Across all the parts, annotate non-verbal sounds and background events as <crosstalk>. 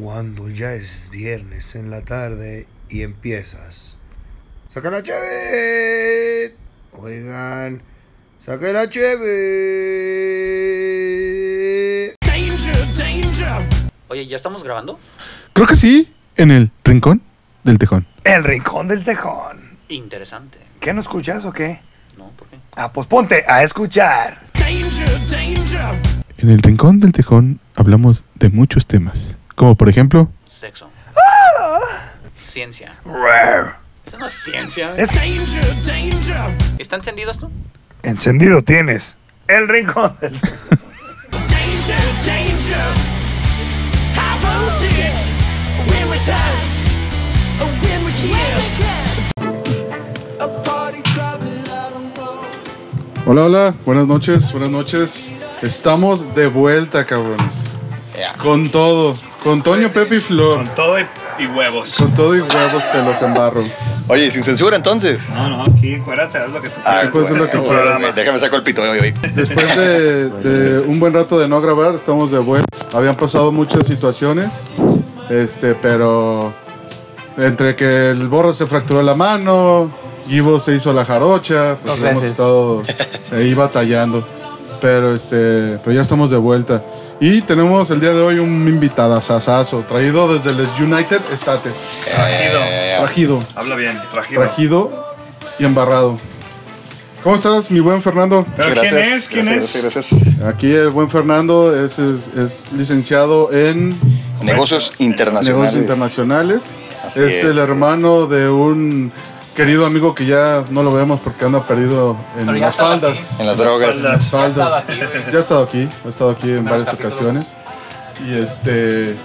cuando ya es viernes en la tarde y empiezas. ¡Saca la cheve! Oigan, saca la cheve. Oye, ¿ya estamos grabando? Creo que sí, en el rincón del tejón. El rincón del tejón. Interesante. ¿Qué no escuchas o qué? ¿No? ¿Por qué? Ah, pues ponte a escuchar. En el rincón del tejón hablamos de muchos temas, como por ejemplo, Sexo. Ah. Ciencia. Rar. Eso no es ciencia. Es ¿Está encendido esto? encendido tienes. El rincón del Hola, hola, buenas noches, buenas noches. Estamos de vuelta, cabrones. Con todo, con Toño, Pepe y Flor. todo y, y huevos. Con todo y huevos se los embarro. Oye, sin censura entonces. No, no, aquí cuérate, haz lo que tú Ah, quieras. pues es lo que programa. Déjame sacar el pito hoy. hoy. Después de, de un buen rato de no grabar, estamos de vuelta. Habían pasado muchas situaciones, este, pero entre que el borro se fracturó la mano, Ivo se hizo la jarocha, pues Dos hemos veces. estado ahí batallando. Pero este, pero ya estamos de vuelta. Y tenemos el día de hoy un invitado sasazo, traído desde el United States. Trajido. Trajido, Habla bien, trajido. trajido y embarrado. ¿Cómo estás, mi buen Fernando? ¿Pero Gracias, quién es? ¿Quién gracias, es? Gracias, gracias. Aquí el buen Fernando es, es, es licenciado en Negocios internacionales. negocios internacionales. Así es, es. el hermano de un querido amigo que ya no lo vemos porque anda perdido en las faldas. En las drogas. En las faldas. Ya ha estado aquí, ha estado aquí en varias capítulos. ocasiones. Y este,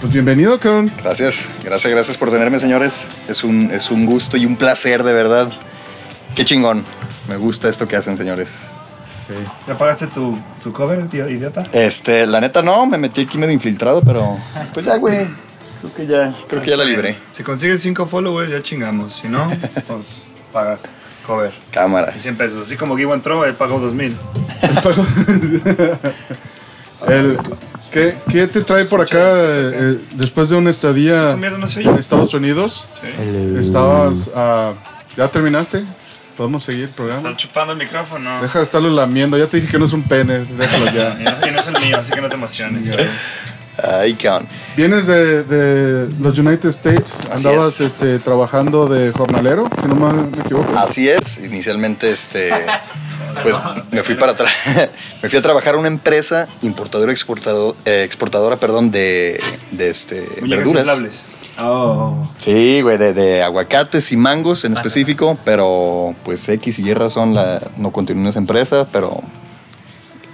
pues bienvenido, cabrón. Gracias, gracias, gracias por tenerme, señores. Es un, es un gusto y un placer, de verdad. Qué chingón. Me gusta esto que hacen, señores. ¿Ya pagaste tu, tu cover, tío, idiota? Este, la neta no, me metí aquí medio infiltrado, pero pues ya, güey. Creo que ya, creo que ya la libré. Si consigues 5 followers, ya chingamos. Si no, <laughs> pues pagas cover. Cámara. Y 100 pesos. Así como Givo entró, él pagó 2000. <laughs> El, ¿qué, qué te trae por acá eh, después de una estadía Esa mierda no se en. Estados Unidos? Estabas, ah, ¿ya terminaste? ¿Podemos seguir el programa? Estás chupando el micrófono. Deja de estarlo lamiendo. Ya te dije que no es un pene. Déjalo ya. <laughs> Y no, y no es el mío, así que no te emociones. Ay, cabrón. Vienes de, de los United States. Así Andabas es. este, trabajando de jornalero, si no me, me equivoco. Así es, inicialmente este <laughs> pues me fui para atrás. <laughs> me fui a trabajar a una empresa importadora exportador, eh, exportadora, perdón, de, de este verduras. inflables. Oh. Sí, güey, de, de aguacates y mangos en específico, pero pues X y Y razón la, no continué en esa empresa, pero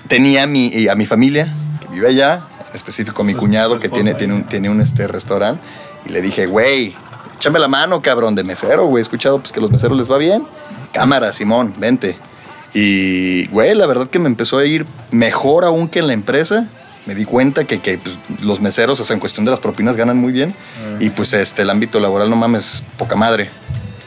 tenía a mi, a mi familia que vive allá, específico mi cuñado que tiene, tiene un, tiene un este, restaurante, y le dije, güey, échame la mano, cabrón, de mesero, güey, he escuchado pues, que a los meseros les va bien. Cámara, Simón, vente. Y, güey, la verdad que me empezó a ir mejor aún que en la empresa. Me di cuenta que, que, pues, los meseros, o sea, en cuestión de las propinas, ganan muy bien. Y pues este, el ámbito laboral, no mames, poca madre.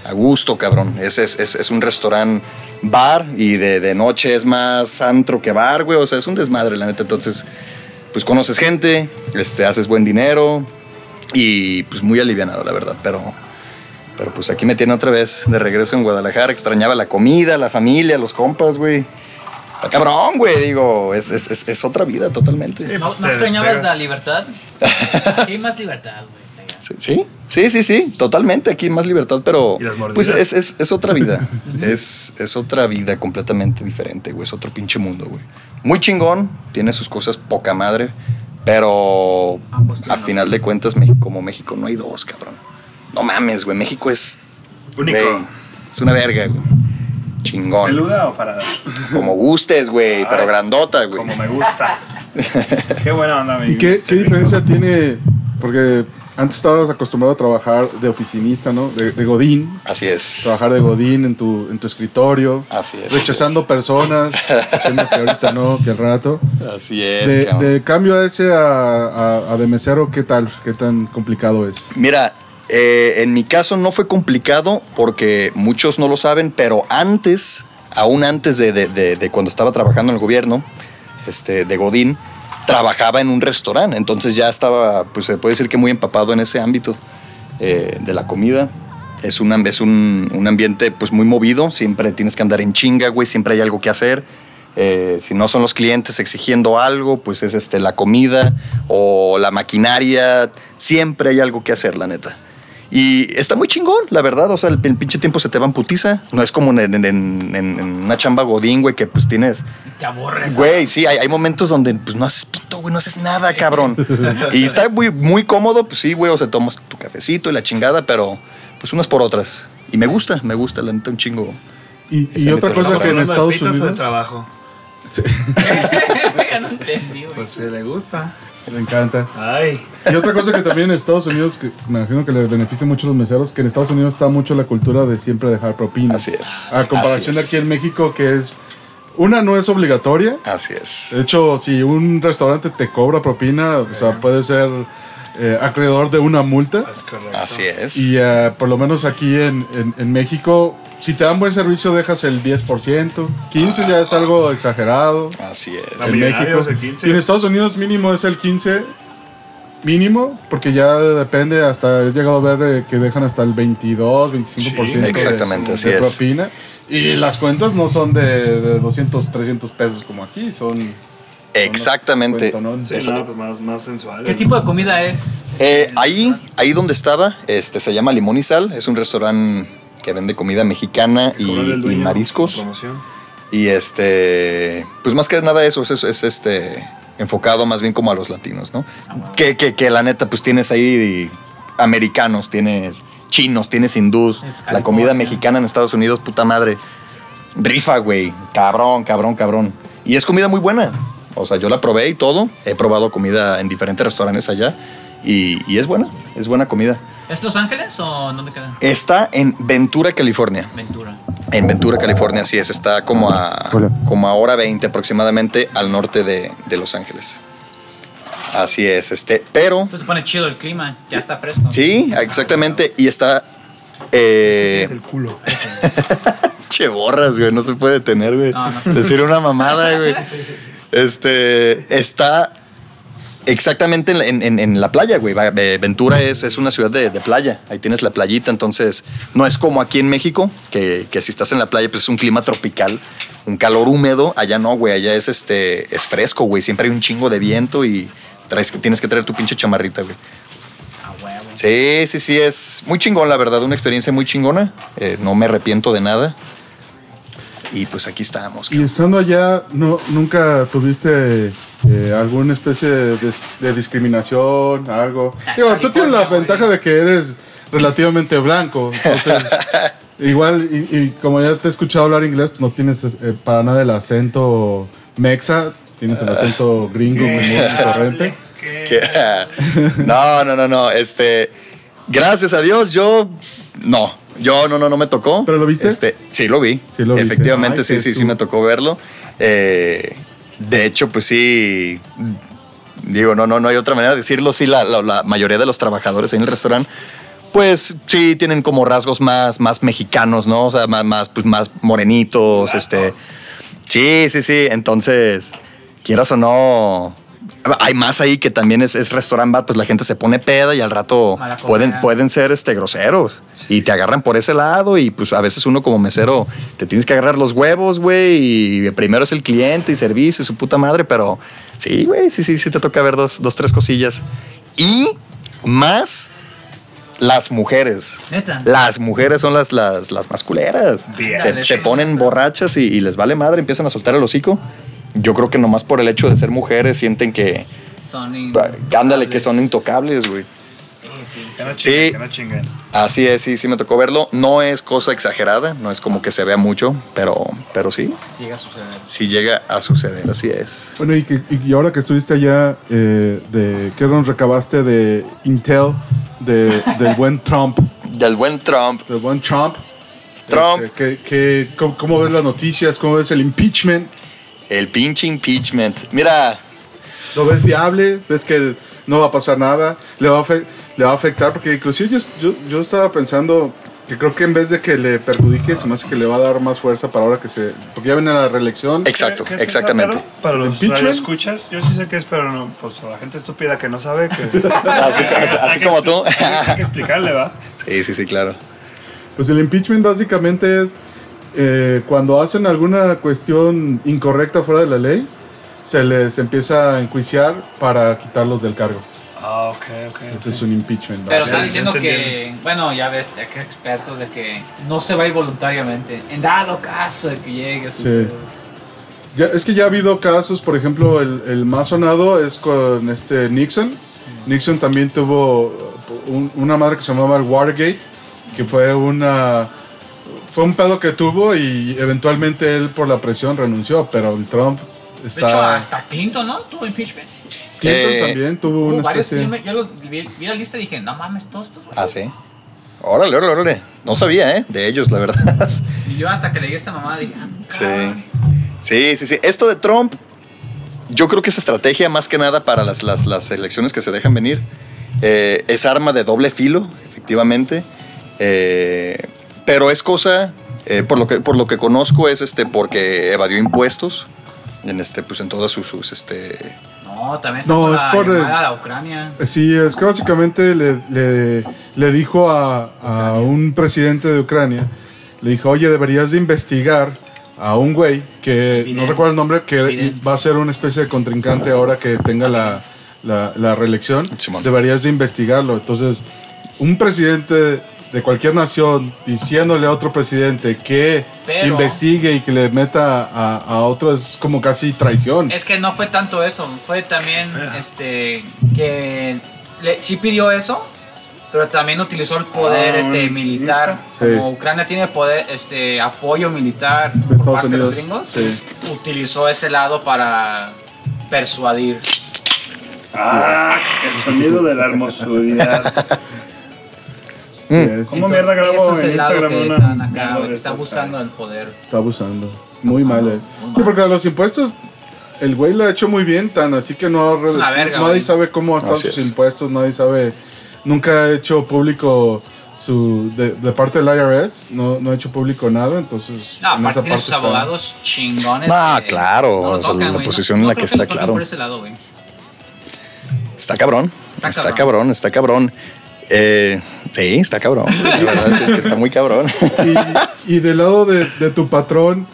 A gusto, cabrón. Es, es, es, es un restaurante bar y de, de noche es más antro que bar, güey. O sea, es un desmadre, la neta. Entonces, pues conoces gente, este, haces buen dinero y pues muy alivianado, la verdad. Pero, pero pues aquí me tiene otra vez de regreso en Guadalajara. Extrañaba la comida, la familia, los compas, güey. Está cabrón, güey, digo, es, es, es, es otra vida totalmente. Sí, ¿No, pues, no extrañabas despegas. la libertad? <laughs> Sí, más libertad, güey. Sí, sí, sí, sí, totalmente aquí más libertad, pero pues es, es, es otra vida, <laughs> es, es otra vida completamente diferente, güey, es otro pinche mundo, güey. Muy chingón, tiene sus cosas poca madre, pero a final de cuentas México, como México no hay dos, cabrón. No mames, güey, México es, Único. güey, es una verga, güey. Chingón. ¿Peluda o parada? Como gustes, güey, pero grandota, güey. Como me gusta. Qué buena onda, mi ¿Y qué, este qué diferencia tiene? Porque antes estabas acostumbrado a trabajar de oficinista, ¿no? De, de Godín. Así es. Trabajar de Godín en tu, en tu escritorio. Así es. Rechazando personas, diciendo que ahorita no, que al rato. Así es. De, cambio a ese a, a- a de mesero, ¿qué tal? ¿Qué tan complicado es? Mira, eh, en mi caso no fue complicado porque muchos no lo saben, pero antes, aún antes de- de cuando estaba trabajando en el gobierno, este, de Godín, trabajaba en un restaurante, entonces ya estaba, pues se puede decir que muy empapado en ese ámbito eh, de la comida. Es, un, es un, un ambiente pues muy movido, siempre tienes que andar en chinga, güey, siempre hay algo que hacer. Eh, si no son los clientes exigiendo algo, pues es este, la comida o la maquinaria, siempre hay algo que hacer, la neta. Y está muy chingón, la verdad. O sea, el, el pinche tiempo se te va en putiza. No es como en, en- en- en- en una chamba godín, güey, que pues tienes Te aburres. Güey, sí, hay, hay momentos donde pues no haces pito, güey, no haces nada, cabrón. <laughs> Y está muy, muy cómodo, pues sí, güey, o sea, tomas tu cafecito y la chingada, pero pues unas por otras. Y me gusta, me gusta, la neta, un chingo. Y, y otra cosa que en ¿Hablando de Estados o de Unidos trabajo? <laughs> No entendí, güey. Pues se le gusta. Me encanta. Ay. Y otra cosa que también en Estados Unidos, que me imagino que les beneficia mucho a los meseros, que en Estados Unidos está mucho la cultura de siempre dejar propina. Así es. A comparación de es. aquí en México, que es. Una no es obligatoria. Así es. De hecho, si un restaurante te cobra propina, o sea, puede ser eh, acreedor de una multa. Es correcto. Así es. Y eh, por lo menos aquí en, en- en México, si te dan buen servicio, dejas el 10%. 15 ya es algo exagerado. Así es. En México. el 15. Y en Estados Unidos mínimo es el 15 mínimo, porque ya depende, hasta he llegado a ver eh, que dejan hasta el 22, 25% Sí, exactamente, de, así es. propina. Y las cuentas no son de, de 200, 300 pesos como aquí, son... Exactamente. cuentonones. Sí, no, pues más, más sensual. ¿Qué tipo de comida es? Eh, ahí, ahí donde estaba, este, se llama Limón y Sal. Es un restaurante que vende comida mexicana y, mariscos. Y este, pues más que nada eso, es, es, este, enfocado más bien como a los latinos, ¿no? Que, que, que la neta, pues tienes ahí americanos, tienes chinos, tienes hindús. La comida mexicana en Estados Unidos, puta madre. Rifa, güey. Cabrón, cabrón, cabrón. Y es comida muy buena. O sea, yo la probé y todo. He probado comida en diferentes restaurantes allá. Y, y es buena, es buena comida. ¿Es Los Ángeles o dónde queda? Está en Ventura, California. Ventura. En Ventura, California, así es. Está como a, Hola. como a hora 20 aproximadamente al norte de, de Los Ángeles. Así es, este. Pero, Entonces se pone chido el clima, ya está fresco. sí, exactamente. Y está. Eh, Es el culo. <laughs> che, borras, güey. No se puede tener, güey. No, no. Decir una mamada, güey. Este. Está. Exactamente en, en- la playa, güey. Eh, Ventura es, es una ciudad de, de playa. Ahí tienes la playita, entonces no es como aquí en México, que, que si estás en la playa, pues es un clima tropical, un calor húmedo. Allá no, güey. Allá es este es fresco, güey. Siempre hay un chingo de viento y traes, tienes que traer tu pinche chamarrita, güey. A huevo. Sí, sí, sí, es muy chingón, la verdad. Una experiencia muy chingona. Eh, no me arrepiento de nada. Y pues aquí estamos. Y estando allá, no, ¿nunca tuviste eh, alguna especie de, de- de discriminación, algo? Ah, <laughs> Digo, tú tienes la ventaja de que eres relativamente blanco, entonces... <laughs> Igual, y, y como ya te he escuchado hablar inglés, no tienes eh, para nada el acento mexa, tienes el acento gringo muy corriente. <laughs> No, no, no, no. Este, gracias a Dios, yo no. Yo no, no, no me tocó. ¿Pero lo viste? Este, sí, lo vi. Sí lo viste. Efectivamente, Ay, sí, sí, sí me tocó verlo. Eh, de hecho, pues sí. Digo, no, no, no hay otra manera de decirlo. Sí, la, la- la mayoría de los trabajadores en el restaurante, pues sí tienen como rasgos más, más mexicanos, ¿no? O sea, más, más, pues, más morenitos, este. Sí, sí, sí. Entonces, quieras o no. Hay más ahí que también es, es restaurant bar, pues la gente se pone peda y al rato pueden, pueden ser este, groseros y te agarran por ese lado y pues a veces uno como mesero te tienes que agarrar los huevos, güey, y primero es el cliente y servicio y su puta madre, pero sí, güey, sí, sí, sí te toca ver dos, dos, tres cosillas. Y más las mujeres. Neta. Las mujeres son las, las, las más culeras. Bien. Se, se ponen borrachas y, y les vale madre, empiezan a soltar el hocico. Yo creo que nomás por el hecho de ser mujeres sienten que, Son ándale, que son intocables, güey. Sí. Así es, sí, sí me tocó verlo. No es cosa exagerada, no es como que se vea mucho, pero, pero sí, Sí, llega a suceder. sí llega a suceder, así es. Bueno, y, que- y ahora que estuviste allá, eh, de, ¿qué nos recabaste de Intel, de, del buen Trump? <laughs> Del buen Trump. Del buen Trump. Trump, Este, ¿qué- qué- cómo, cómo ves las noticias? ¿Cómo ves el impeachment? El pinche impeachment. Mira, ¿Lo ves viable? ¿Ves que no va a pasar nada? ¿Le va a, le va a afectar? Porque inclusive yo, yo, yo estaba pensando, que creo que en vez de que le perjudique, se me hace que le va a dar más fuerza para ahora que se. Porque ya viene la reelección. Exacto, ¿Qué- qué es eso, exactamente. Para los ¿Impeachment? radioescuchas, yo sí sé qué es, pero no, pues para la gente estúpida que no sabe, que <laughs> Así, así- así como tú. hay que explicarle, ¿va? Sí, sí, sí, claro. Pues el impeachment básicamente es eh, cuando hacen alguna cuestión incorrecta fuera de la ley, se les empieza a enjuiciar para quitarlos del cargo. Ah, ok, ok. Ese es un impeachment. Pero están diciendo que, bueno, ya ves, ya que expertos de que no se va a ir voluntariamente. En dado caso de que llegue a Sí. Ya- es que ya ha habido casos, por ejemplo, el, el más sonado es con este Nixon. Nixon también tuvo un- una madre que se llamaba el Watergate, que fue una fue un pedo que tuvo y eventualmente él por la presión renunció, pero el Trump De hecho, está hasta Clinton, ¿no? Tuvo impeachment. Clinton Eh, también tuvo una varios, especie yo, me- yo los vi, vi la lista y dije, no mames, todos estos. Ah, sí. Órale, órale, órale. No sabía, ¿eh? De ellos, la verdad. Y yo hasta que leí esa mamá dije, ah, Sí. Sí, sí, sí. Esto de Trump, yo creo que es estrategia más que nada para las, las, las elecciones que se dejan venir. Eh, es arma de doble filo, efectivamente. Eh, pero es cosa, eh, por, lo que, por lo que conozco, es este porque evadió impuestos en este, pues en todas sus, sus, este. No, también está No, por es la por el- a Ucrania. Sí, es que básicamente le, le- le dijo a, a un presidente de Ucrania, le dijo, oye, deberías de investigar a un güey que, Biden. no recuerdo el nombre, que Biden. va a ser una especie de contrincante ahora que tenga la, la- la reelección. Simón. Deberías de investigarlo. Entonces, un presidente de cualquier nación diciéndole a otro presidente que Pero- investigue y que le meta a, a otro es como casi traición. Es que no fue tanto eso, fue también este que le- sí pidió eso, pero también utilizó el poder Ah, este militar. Como Ucrania tiene poder este apoyo militar De por Estados parte de los gringos, sí. utilizó ese lado para persuadir. Ah, el sonido de la hermosuridad. <laughs> Sí, es- ¿Cómo Entonces, mierda grabo eso es en el lado Instagram que una están acá, güey, que está abusando del poder. Está abusando. Muy mal, eh. muy Sí, mal. porque los impuestos, el güey lo ha hecho muy bien, tan así que no. Es una verga, nadie güey. sabe cómo están Así sus es. impuestos, nadie sabe. Nunca ha hecho público su. De, de parte del IRS, no, no ha hecho público nada, entonces. No, en esa aparte tiene parte sus está- abogados chingones. Ah, que claro, no lo o sea, la güey, posición en la creo que está, lo toquen claro. por ese lado, güey. Está cabrón. Está Está, cabrón. cabrón, está cabrón. Eh, sí, está cabrón. La verdad es que está muy cabrón. <laughs> Y, y del lado de, de tu patrón,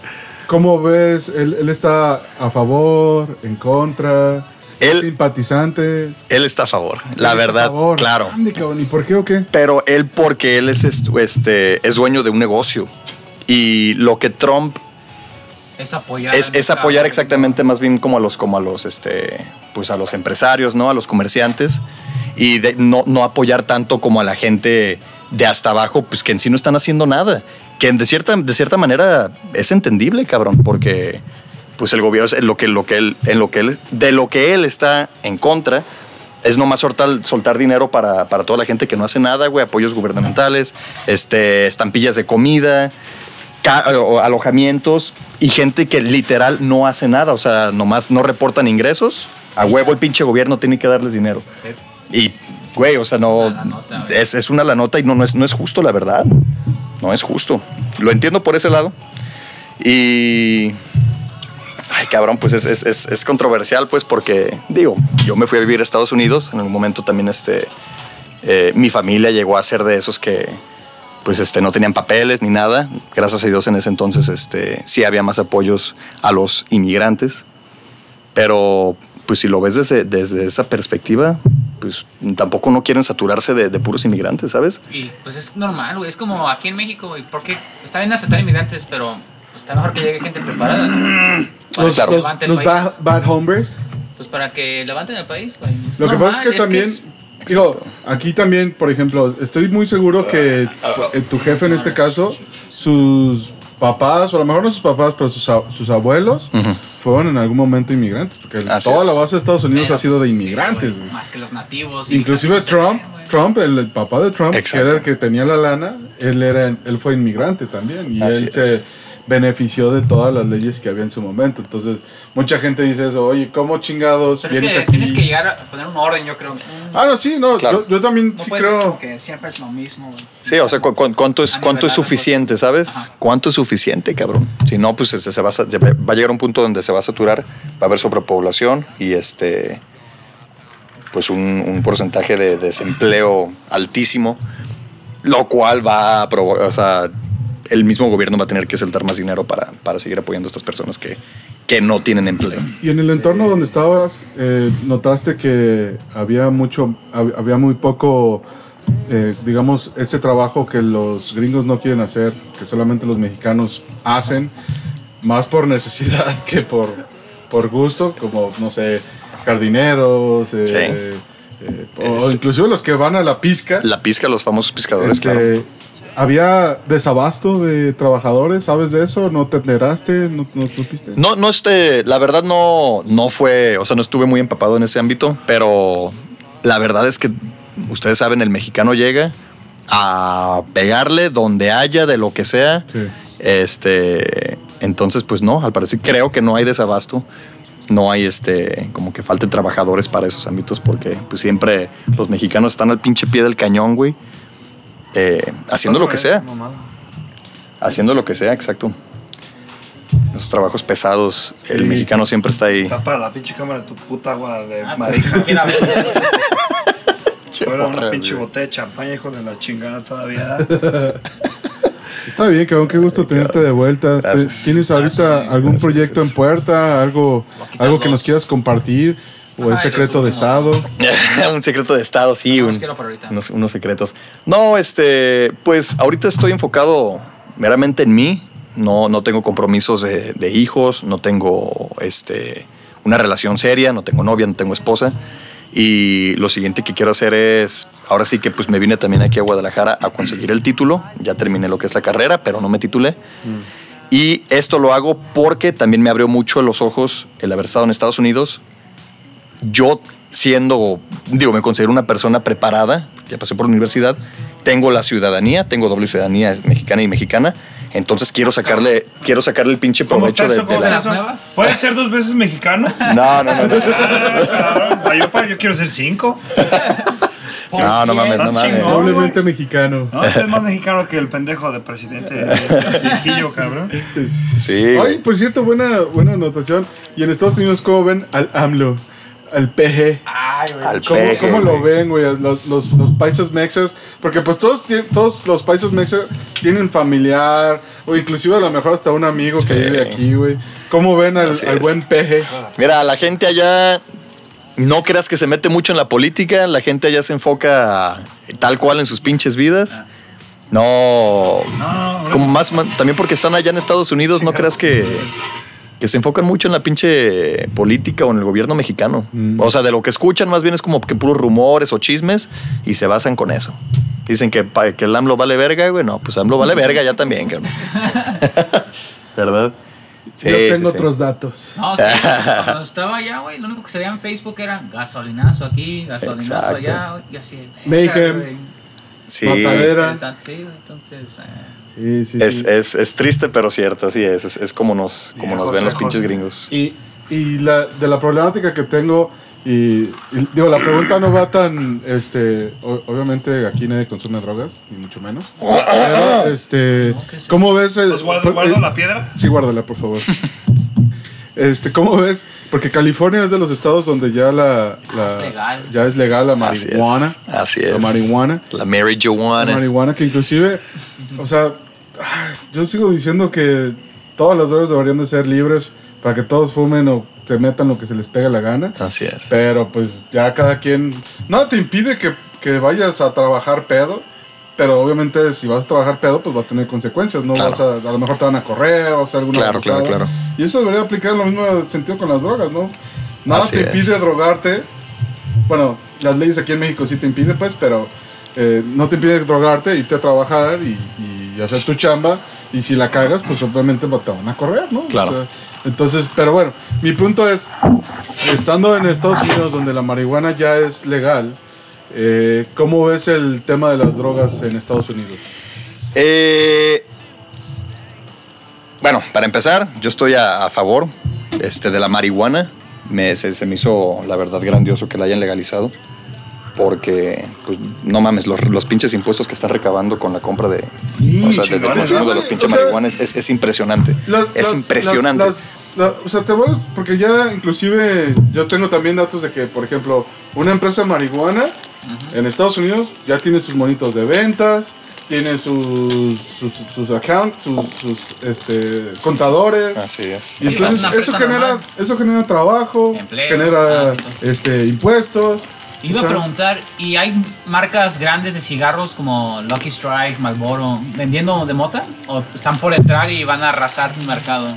¿cómo ves? ¿Él, él está a favor, en contra? Él- simpatizante? Él está a favor, la a verdad, favor. claro. ¿Y por qué o qué? Pero él porque él es este es dueño de un negocio y lo que Trump Es apoyar. es, es apoyar exactamente más bien como a los como a los este pues a los empresarios, ¿no? A los comerciantes y de- no, no apoyar tanto como a la gente de hasta abajo, pues que en sí no están haciendo nada. Que de cierta, de cierta manera es entendible, cabrón, porque pues el gobierno es lo que, lo que él, en lo que él, de lo que él está en contra, es nomás soltar, soltar dinero para, para toda la gente que no hace nada, güey, apoyos gubernamentales, este, estampillas de comida, o alojamientos y gente que literal no hace nada, o sea, nomás no reportan ingresos. A huevo el pinche gobierno tiene que darles dinero. Y, güey, o sea, no. Es, es una la nota y no, no, es, no es justo, la verdad. No es justo. Lo entiendo por ese lado. Y. Ay, cabrón, pues es, es- es- es controversial, pues, porque, digo, yo me fui a vivir a Estados Unidos. En algún momento también, este. eh, mi familia llegó a ser de esos que. Pues este, no tenían papeles ni nada. Gracias a Dios en ese entonces este, sí había más apoyos a los inmigrantes. Pero, pues si lo ves desde, desde esa perspectiva, pues tampoco no quieren saturarse de, de puros inmigrantes, ¿sabes? Y pues es normal, güey. Es como aquí en México, güey. Porque está bien aceptar inmigrantes, pero pues, está mejor que llegue gente preparada. <clears throat> Para Los, los, los bad, bad homers. Pues para que levanten el país, güey. Lo que pasa es que también, es- digo, aquí también, por ejemplo, estoy muy seguro que eh, tu jefe en este caso, sus papás, o a lo mejor no sus papás, pero sus, sus abuelos, fueron en algún momento inmigrantes, porque Así toda es. la base de Estados Unidos pero, ha sido de sí, inmigrantes. güey. Más que los nativos. y Inclusive Trump. Trump, el, el papá de Trump, que era el que tenía la lana, él era, él fue inmigrante también y Así él es. se benefició de todas las leyes que había en su momento. Entonces, mucha gente dice eso, oye, ¿cómo chingados Pero es que aquí? tienes que llegar a poner un orden, yo creo. Ah, no, sí, no, Claro. yo, yo también no sí puedes creo... como que siempre es lo mismo. güey. Sí, o sea, cu- cu- ¿cuánto es, cuánto es suficiente, sabes? Ajá. ¿Cuánto es suficiente, cabrón? Si no, pues se, se va, a, sa- se va va a llegar un punto donde se va a saturar, va a haber sobrepoblación y este pues un, un porcentaje de desempleo altísimo, lo cual va a provo- o sea, el mismo gobierno va a tener que soltar más dinero para, para seguir apoyando a estas personas que, que no tienen empleo. Y en el entorno donde estabas, eh, notaste que había mucho, hab- había muy poco, eh, digamos, este trabajo que los gringos no quieren hacer, que solamente los mexicanos hacen, más por <laughs> necesidad que por, por gusto, como, no sé, jardineros, eh, Sí. eh, o Este- inclusive los que van a la pizca. La pizca, los famosos pescadores, Este, claro. Había desabasto de trabajadores, ¿sabes de eso? ¿No te enteraste? ¿No, no supiste? No, no, este, la verdad no, no fue, o sea, no estuve muy empapado en ese ámbito, pero la verdad es que ustedes saben, el mexicano llega a pegarle donde haya, de lo que sea. Sí. Este, entonces, pues no, al parecer creo que no hay desabasto. No hay este, como que falten trabajadores para esos ámbitos, porque pues siempre los mexicanos están al pinche pie del cañón, güey. Eh, haciendo lo que sea. Haciendo lo que sea, exacto. Esos trabajos pesados, el Sí. mexicano siempre está ahí. Tapa la pinche cámara de tu puta agua de Ah, marija. ¿quién a ver? Ahora una pinche botella de champaña, hijo de la chingada todavía. <laughs> Está bien, cabrón, qué gusto tenerte de vuelta. ¿Te- Gracias. ¿Tienes ahorita Gracias, algún gracias, proyecto en puerta? ¿Algo, algo que nos quieras compartir? ¿O es secreto de. Estado? <laughs> un secreto de estado, sí. No, un- unos, unos secretos. No, este, pues ahorita estoy enfocado meramente en mí. No, no tengo compromisos de, de hijos, no tengo este, una relación seria, no tengo novia, no tengo esposa. Y lo siguiente que quiero hacer es, ahora sí que pues me vine también aquí a Guadalajara a conseguir el título. Ya terminé lo que es la carrera, pero no me titulé. Y esto lo hago porque también me abrió mucho los ojos el haber estado en Estados Unidos. Yo siendo, digo, me considero una persona preparada, ya pasé por la universidad, tengo la ciudadanía, tengo doble ciudadanía es mexicana y mexicana, entonces quiero sacarle, quiero sacarle el pinche ¿Cómo provecho de, de ¿Cómo la... ¿Puedes ser dos veces mexicano? <laughs> No, no, no, no. Ah, yo, yo quiero ser cinco. No, no mames, no mames. Doblemente mexicano. No, es más mexicano que el pendejo de presidente viejillo, cabrón. Sí, Ay, por cierto, buena, buena anotación. Y en Estados Unidos, ¿cómo ven al AMLO? Al PG. Ay, güey. Al ¿Cómo, peje, cómo lo ven, güey? Los, los, los paisas mexas. Porque pues todos, todos los paisas mexas tienen familiar. O inclusive a lo mejor hasta un amigo que Sí. vive aquí, güey. ¿Cómo ven al, buen PG? Mira, la gente allá, no creas que se mete mucho en la política, la gente allá se enfoca tal cual en sus pinches vidas. No, No, no, como más, más- también porque están allá en Estados Unidos, no creas que, que se enfocan mucho en la pinche política o en el gobierno mexicano. Mm. O sea, de lo que escuchan más bien es como que puros rumores o chismes y se basan con eso. Dicen que, que el AMLO vale verga, güey. No, pues AMLO vale verga ya también. <laughs> ¿Verdad? Sí, Yo sí, tengo sí. otros datos. No, sí, cuando estaba allá, güey, lo único que se veía en Facebook era gasolinazo aquí, gasolinazo Exacto. allá, güey, y así. Mayhem. güey. Sí. Matadera. Interesante, Sí, entonces. eh, Sí, sí, Es, sí. es, es triste, pero cierto, así es. Es, es como nos, como nos José, ven los José. pinches gringos. Y, y la, de la problemática que tengo, y, y digo, la pregunta no va tan, este, o- obviamente aquí nadie consume drogas, ni mucho menos. Pero, este. ¿cómo ves el... ¿Los guardo, por- guardo eh, la piedra? Sí, guárdala, por favor. Este, ¿cómo ves? Porque California es de los estados donde ya la, la- Es legal. ya es legal la Así es. marihuana. Así es. La marihuana. La Mary La marihuana que inclusive, o sea, yo sigo diciendo que todas las drogas deberían de ser libres para que todos fumen o se metan lo que se les pega la gana. Así es. Pero pues ya cada quien... Nada te impide que, que vayas a trabajar pedo. Pero obviamente si vas a trabajar pedo, pues va a tener consecuencias. No Claro. vas a... A lo mejor te van a correr o hacer alguna Claro, claro, claro. Y eso debería aplicar en lo mismo sentido con las drogas, ¿no? Nada Así te es. impide drogarte. Bueno, las leyes aquí en México sí te impiden, pues, pero eh, no te impide drogarte, irte a trabajar y, y hacer tu chamba. Y si la cagas, pues obviamente te van a correr, ¿no? Claro. entonces, pero bueno, mi punto es, estando en Estados Unidos donde la marihuana ya es legal, eh, ¿cómo ves el tema de las drogas en Estados Unidos? Eh, bueno, para empezar, yo estoy a, a favor este, de la marihuana. Me, se, se me hizo, la verdad, grandioso que la hayan legalizado. Porque, pues, no mames, los, los pinches impuestos que están recabando con la compra de, o sea, de- del consumo de los pinches O sea, marihuanas es, es impresionante. Las- es las- impresionante. las- o sea, te vuelves, porque ya inclusive yo tengo también datos de que, por ejemplo, una empresa de marihuana en Estados Unidos ya tiene sus monitos de ventas, tiene sus, sus, sus accounts, sus, sus, este, contadores. Así es. Y entonces eso genera, normal. eso genera trabajo, Empleo, genera ah, este, impuestos. Iba O sea, a preguntar, ¿y hay marcas grandes de cigarros como Lucky Strike, Marlboro, vendiendo de mota? ¿O están por entrar y van a arrasar el mercado?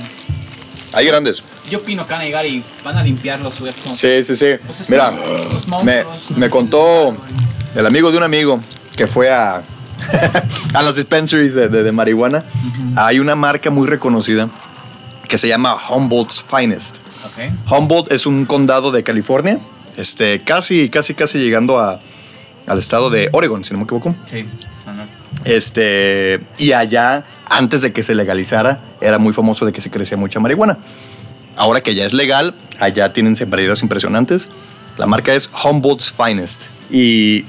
Hay grandes. Yo opino que van a llegar y van a limpiar los huescos. Sí, sí, sí. Pues es Mira, me, contó el amigo de un amigo que fue a, <laughs> a las dispensaries de, de- de marihuana. Hay una marca muy reconocida que se llama Humboldt's Finest. Humboldt es un condado de California, este, casi, casi, casi llegando a, al estado de Oregon, si no me equivoco. Sí. Ajá. Este, y allá, antes de que se legalizara, era muy famoso de que se crecía mucha marihuana. Ahora que ya es legal, allá tienen sembraderos impresionantes. La marca es Humboldt's Finest. Y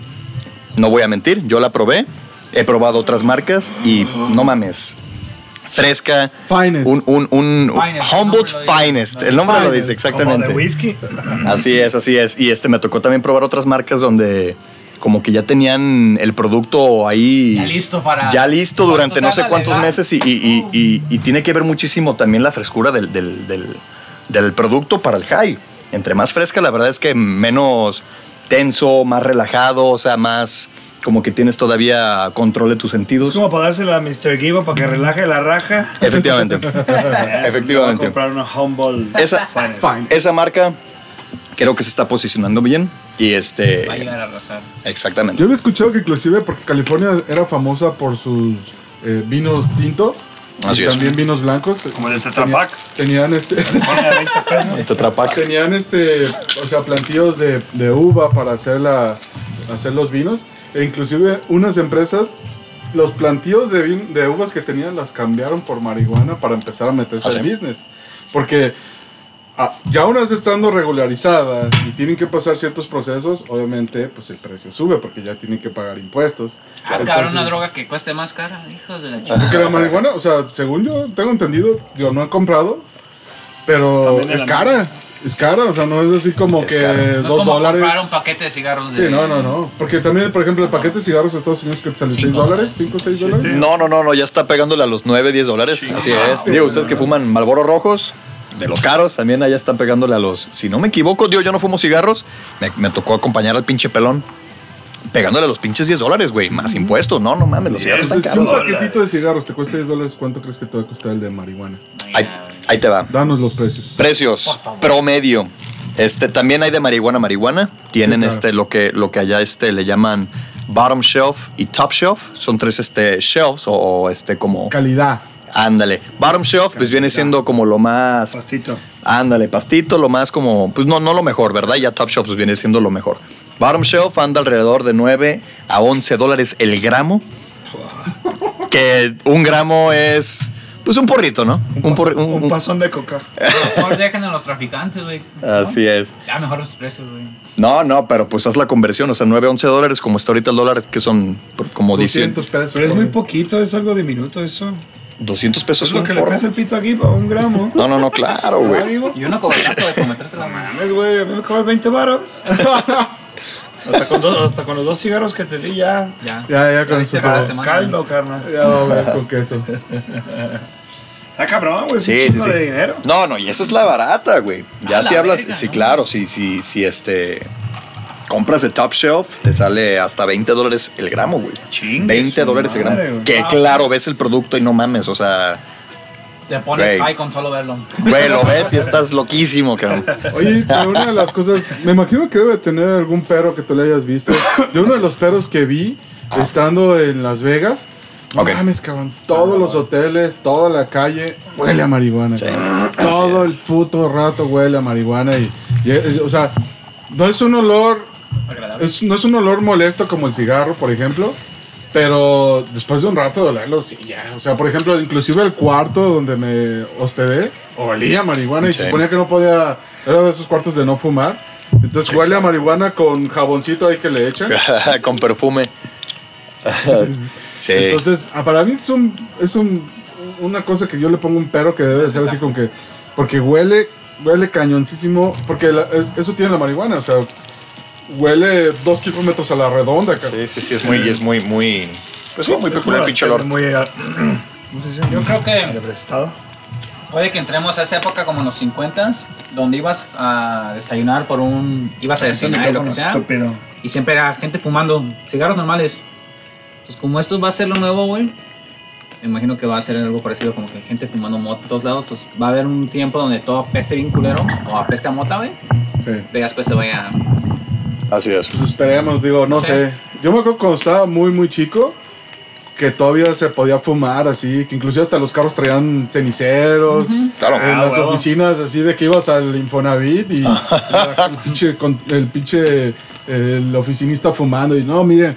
no voy a mentir, yo la probé. He probado otras marcas y no mames. Fresca. Finest. Un, un, un Finest, Humboldt's el nombre lo dice. Finest. El nombre lo dice, Como exactamente. de whisky. Así es, así es. Y este me tocó también probar otras marcas donde como que ya tenían el producto ahí. Ya listo para- Ya listo durante no sé cuántos legal. meses y, y- y- y- y tiene que ver muchísimo también la frescura del, del- del- del producto para el high. Entre más fresca, la verdad es que menos tenso, más relajado, o sea, más como que tienes todavía control de tus Es sentidos. como para dársela a Mr. Givo para que relaje la raja. Efectivamente. <laughs> Voy a <laughs> Efectivamente. comprar una Humboldt. Esa, esa marca creo que se está posicionando bien. Y este. Va a llegar a arrasar. Exactamente. Yo había escuchado que inclusive porque California era famosa por sus eh, vinos tintos. Así y es. también vinos blancos. Como el Tetra Pak. Tenían este. Pone a 20 pesos. <laughs> Tetra Pak. tenían este. O sea, plantíos de, de uva para hacer la. hacer los vinos. E inclusive unas empresas. Los plantíos de, vin- de uvas que tenían las cambiaron por marihuana para empezar a meterse ¿Ah, al business. Porque ah, ya una vez estando regularizada y tienen que pasar ciertos procesos, obviamente pues el precio sube porque ya tienen que pagar impuestos. Ah, cabrón, una droga que cueste más cara, hijos de la chica. Porque la marihuana, o sea, según yo tengo entendido, yo no he comprado, pero es cara. Es cara, o sea, no es así como Es que. No es dos como dólares. comprar un paquete de cigarros de... Sí, no, no, no. Porque también, por ejemplo, el paquete de cigarros de Estados Unidos que te sale 6 Cinco dólares, 5 o 6 Siete. dólares. No, no, no, no, ya está pegándole a los 9, 10 dólares. Así es. Digo, ustedes que fuman Malboro rojos, de los caros, también allá están pegándole a los. Si no me equivoco, digo, yo no fumo cigarros, me, me tocó acompañar al pinche pelón. Pegándole a los pinches 10 dólares, güey, más impuestos. No, no mames, los cigarros están Entonces, si un caros. paquetito de cigarros te cuesta 10 dólares, ¿cuánto crees que te va a costar el de marihuana? Ahí, ahí te va. Danos los precios. Precios promedio. Este también hay de marihuana marihuana. Tienen Sí, claro. este lo que lo que allá este le llaman bottom shelf y top shelf. Son tres este shelves o, o, este como Calidad. ándale. Bottom shelf pues viene siendo como lo más Pastito. ándale, pastito, lo más como pues no no lo mejor, ¿verdad? Ya top shelf pues viene siendo lo mejor. Bottom shelf anda alrededor de 9 a 11 dólares el gramo. Que un gramo es pues un porrito, ¿no? Un, un- Un un- pasón de coca. Mejor dejen a los traficantes, güey. ¿no? Así es. Ya mejor los precios, güey. No, no, pero pues haz la conversión, o sea, 9, 11 dólares, como está ahorita el dólar, que son por- como 200 200, pesos. Pero es por- muy poquito, es algo diminuto eso. 200 pesos Es lo un que le pesa el pito aquí para un gramo. No, no, no, claro, ¿Ah, güey. Y uno cobertato de cometerte la mano. Mames, güey, a mí me cobran 20 baros. <laughs> hasta, con dos- hasta con los dos cigarros que te di ya. Ya. Ya, ya con semana. Caldo, carnal. Ya va a ver con queso. <laughs> Está cabrón, güey. Sí, Sí, sí, de dinero. No, no, y esa es la barata, güey. Ya A si la hablas, verga, sí, ¿no? claro, si, si, si este compras de top shelf, te sale hasta 20 dólares el gramo, güey. Chingue 20 su dólares el gramo. Que Ah. claro, ves el producto y no mames, o sea, Te pones Güey. high con solo verlo. güey, lo ves y <laughs> estás loquísimo, cabrón. Oye, pero una de las cosas, me imagino que debe tener algún perro que tú le hayas visto. Yo uno de los perros que vi estando en Las Vegas, no Ok. mames, cabrón, todos los hoteles, toda la calle huele a marihuana. Sí, Todo el puto rato huele a marihuana y, o sea, no es un olor, Agradable. es- no es un olor molesto como el cigarro, por ejemplo, Pero después de un rato de olerlo, sí, ya. O sea, por ejemplo, inclusive el cuarto donde me hospedé, olía marihuana y Sí. se suponía que no podía, era de esos cuartos de no fumar. Entonces huele a marihuana con jaboncito ahí que le echan. <laughs> Con perfume. sí. Entonces, ah, para mí es un, es un, una cosa que yo le pongo un pero que debe de ser así con que, porque huele, huele cañoncísimo, porque la- es- eso tiene la marihuana, o sea, huele dos kilómetros a la redonda. cabrón. sí, sí, sí, es muy, es muy, muy. Pues sí, muy peculiar el pinche olor. Muy, ah, <clears throat> ¿cómo se dice? Yo creo que puede que entremos a esa época como en los 50 donde ibas a desayunar por un. ibas a desayunar y lo que sea. Estúpido. Y siempre era gente fumando cigarros normales. Entonces, como esto va a ser lo nuevo, güey, me imagino que va a ser algo parecido, como que gente fumando mota en todos lados. Entonces, va a haber un tiempo donde todo apeste bien culero o apeste a mota, güey. Sí. Y después se vaya. Así es. Pues esperemos, digo, no Sí. sé. Yo me acuerdo cuando estaba muy, muy chico, que todavía se podía fumar así, que inclusive hasta los carros traían ceniceros. Claro. En Ah, las huevo. oficinas así de que ibas al Infonavit y <laughs> el pinche, con- el pinche el oficinista fumando y no, mire,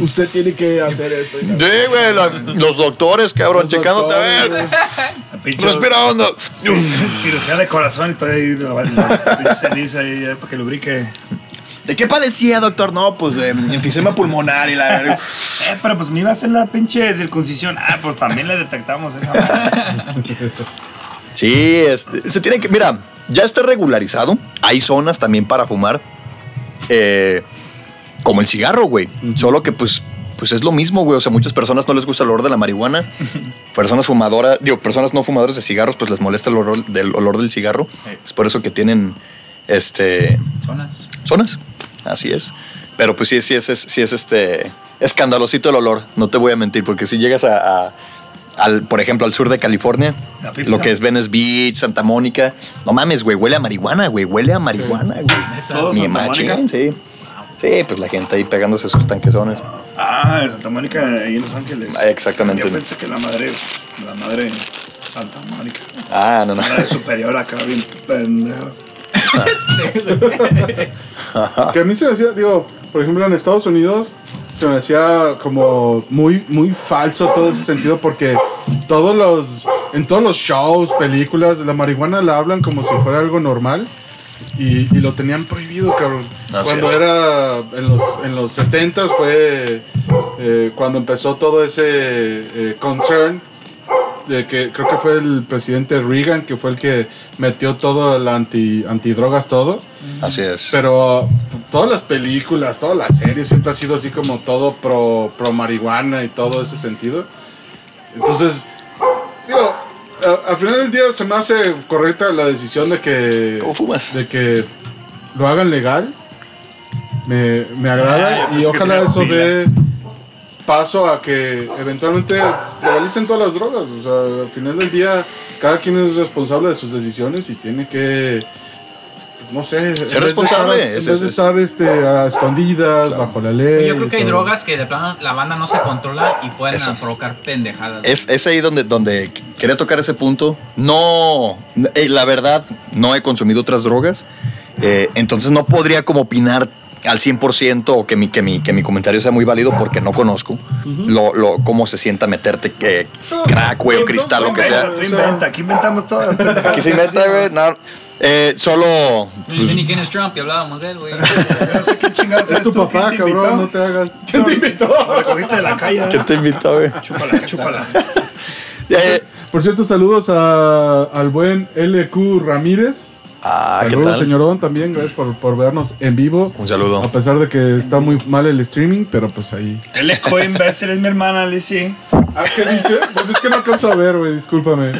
usted tiene que hacer esto. Sí, güey, la- los doctores, cabrón, Los checándote a doctores, ver. El pinche- Respira hondo. Cirugía de corazón y todo ahí, la, ceniza ahí eh, para que lubrique. ¿De qué padecía, doctor? No, pues de enfisema pulmonar y la. Eh, pero pues me iba a hacer la pinche circuncisión. Ah, pues también le detectamos esa. Sí, este, se tiene que. Mira, ya está regularizado. Hay zonas también para fumar. eh, como el cigarro, güey. Solo que, pues. Pues es lo mismo, güey. O sea, muchas personas no les gusta el olor de la marihuana. Personas fumadoras, digo, personas no fumadoras de cigarros, pues les molesta el olor del, olor del cigarro. Es por eso que tienen este Zonas. zonas. Así es. Pero pues sí, sí es, es- sí es este escandalosito el olor, no te voy a mentir, porque si llegas a, a- al, por ejemplo, al sur de California, lo que es Venice Beach, Santa Mónica, no mames, güey, huele a marihuana, güey, huele a marihuana, güey. ¿Todo Ni Santa machín, sí. Sí, pues la gente ahí pegándose sus tanquesones. Ah, en Santa Mónica, ahí en Los Ángeles. Ah, exactamente. Yo pensé que la madre, la madre Santa Mónica. Ah, no, no. La madre superior acá, bien pendejo. <laughs> Que a mí se me hacía, digo, por ejemplo en Estados Unidos se me hacía como muy, muy falso todo ese sentido porque todos los, en todos los shows, películas, la marihuana la hablan como si fuera algo normal y, y lo tenían prohibido, cabrón. Así cuando es. era en los, en los 70 fue eh, cuando empezó todo ese eh, concern de que creo que fue el presidente Reagan que fue el que metió todo el anti antidrogas todo Así es. pero todas las películas, todas las series siempre ha sido así como todo pro, pro marihuana y todo ese sentido. Entonces, digo, a- al final del día se me hace correcta la decisión de que, ¿Cómo fumas? de que lo hagan legal. Me, me agrada Ah, y ojalá eso pila. Paso a que eventualmente legalicen todas las drogas. O sea, al final del día, cada quien es responsable de sus decisiones y tiene que, no sé, de responsable, es- estar este, a escondidas, bajo la ley. Yo creo que hay todo. drogas que de plano la banda no se controla y pueden Eso. provocar pendejadas. Es, es ahí donde, donde quería tocar ese punto. No, eh, la verdad, no he consumido otras drogas. eh, entonces no podría como opinar al 100% o que mi, que, mi, que mi comentario sea muy válido porque no conozco lo, lo- cómo se sienta meterte eh, crack, güey, o cristal, lo que sea. Aquí inventamos todo. Aquí se inventa, güey. No, eh, solo... Yo no sé ni quién es Trump y hablábamos de él, güey. <laughs> No sé qué chingados Es tu tú, papá, ¿quién te cabrón, no te hagas. ¿Quién te invitó? Lo recogiste de la calle. ¿Quién te invitó, güey? Chúpala, chúpala. <laughs> Eh, Por cierto, saludos a- al buen LQ Ramírez. Ah, ¿qué saludos, tal? señorón, también. Gracias por, por vernos en vivo. Un saludo. A pesar de que está muy mal el streaming, pero pues ahí. Él es co-imbécil, es mi hermana, Lizzie. Ah, ¿qué dice? Pues es que no alcanzo a ver, güey, discúlpame.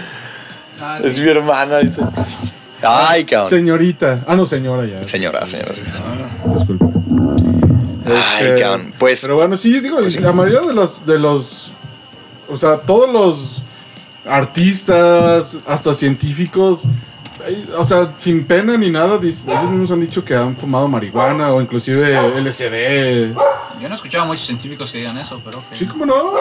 Ah, sí. Es mi hermana, dice. Ay, cabrón. Señorita. Ah, no, señora ya. Señora, señora. Disculpe. Ay, Este, cabrón. Pues, Pero bueno, sí, digo, la mayoría de los, de los. O sea, todos los artistas, hasta científicos. Eh, O sea, sin pena ni nada, ellos mismos han dicho que han fumado marihuana o inclusive LSD. Yo no he escuchado a muchos científicos que digan eso, pero. ok. Sí, cómo no.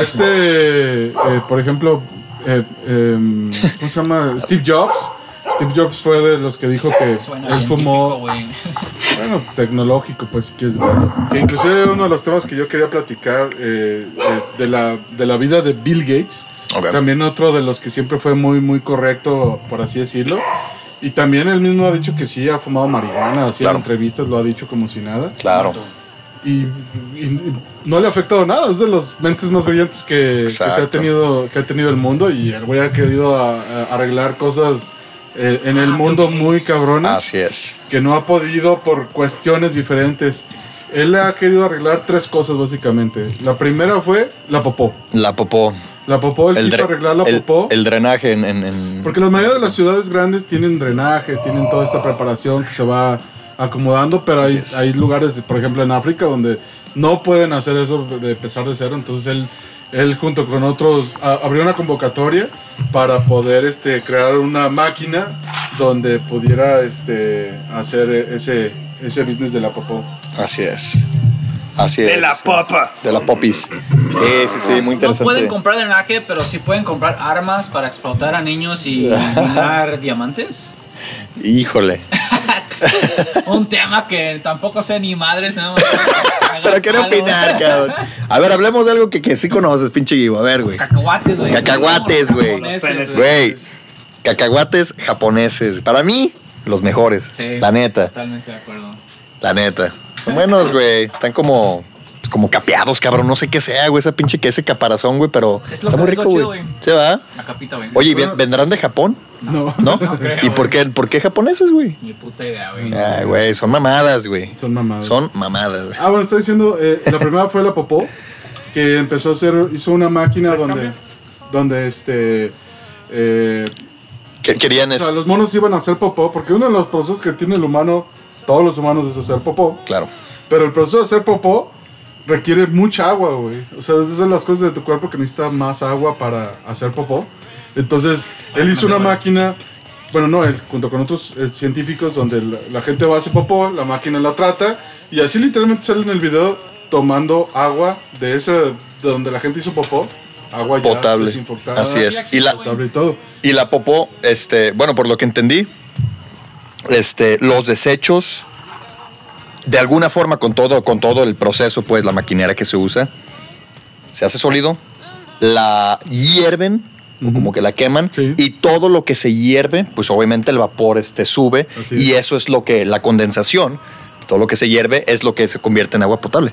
Este, eh, por ejemplo, eh, em, ¿cómo se llama? Steve Jobs. Steve Jobs fue de los que dijo que Suena él fumó, güey. bueno, tecnológico, pues si quieres ver. Que inclusive era uno de los temas que yo quería platicar eh, eh, de, la, de la vida de Bill Gates. Ok. También otro de los que siempre fue muy, muy correcto, por así decirlo. Y también él mismo ha dicho que sí ha fumado marihuana, así Claro. en entrevistas lo ha dicho como si nada. Claro. Y, y- no le ha afectado nada, es de las mentes más brillantes que, que se ha tenido, que ha tenido el mundo. Y el güey ha querido a- a arreglar cosas eh, en el mundo muy cabrones Así es. que no ha podido por cuestiones diferentes. Él ha querido arreglar tres cosas básicamente. La primera fue la popó. La popó. La popó, él El, quiso arreglar la el- popó. el drenaje en, en- en- porque la mayoría de las ciudades grandes tienen drenaje, tienen toda esta preparación que se va acomodando, pero hay, hay lugares, por ejemplo en África, donde no pueden hacer eso de empezar de cero. Entonces él, él junto con otros a- abrió una convocatoria para poder este, crear una máquina donde pudiera este, hacer ese, ese business de la popó. Así es. Así es. De la papa. De la popis. Sí, sí, sí, muy No interesante. pueden comprar drenaje, pero sí pueden comprar armas para explotar a niños y minar <laughs> diamantes. Híjole. <laughs> Un tema que tampoco sé ni madres, nada más. <laughs> Pero quiero opinar, cabrón. A ver, hablemos de algo que, que sí conoces, pinche Guivo. A ver, güey. Cacahuates, güey. Cacahuates, güey. Japoneses, Güey. Cacahuates japoneses. Para mí, los mejores. Sí. La neta. Totalmente de acuerdo. La neta. Son buenos, güey. Están como. Como capeados, cabrón. No sé qué sea, güey. Esa pinche que ese caparazón, güey. Pero Es lo está muy que- es lo rico, chido, güey. güey. ¿Se va? La capita, güey. Oye, ¿y ven- ¿vendrán de Japón? No, ¿No? creo, ¿Y por qué, por qué japoneses, güey? Ni puta idea, güey. Ay, güey, son mamadas, güey. son mamadas. Son mamadas, güey. Ah, bueno, estoy diciendo, eh, la primera fue la popó, que empezó a hacer, hizo una máquina donde, donde este, eh, Que querían o es. sea, los monos iban a hacer popó, porque uno de los procesos que tiene el humano, todos los humanos, es hacer popó, Claro. pero el proceso de hacer popó requiere mucha agua, güey. O sea, esas son las cosas de tu cuerpo que necesita más agua para hacer popó. Entonces, él hizo una máquina, bueno, no, él, junto con otros eh, científicos, donde la, la gente va a hacer popó, la máquina la trata, y así literalmente sale en el video tomando agua de esa, de donde la gente hizo popó, agua ya Potable. desinfectada, Así es. Y la, potable y todo. y la popó, este, bueno, por lo que entendí, este, los desechos, de alguna forma, con todo, con todo el proceso, pues, la maquinera que se usa, se hace sólido, la hierven, como que la queman, Sí. y todo lo que se hierve, pues obviamente el vapor este, sube, Así y es. eso es lo que, la condensación, todo lo que se hierve es lo que se convierte en agua potable.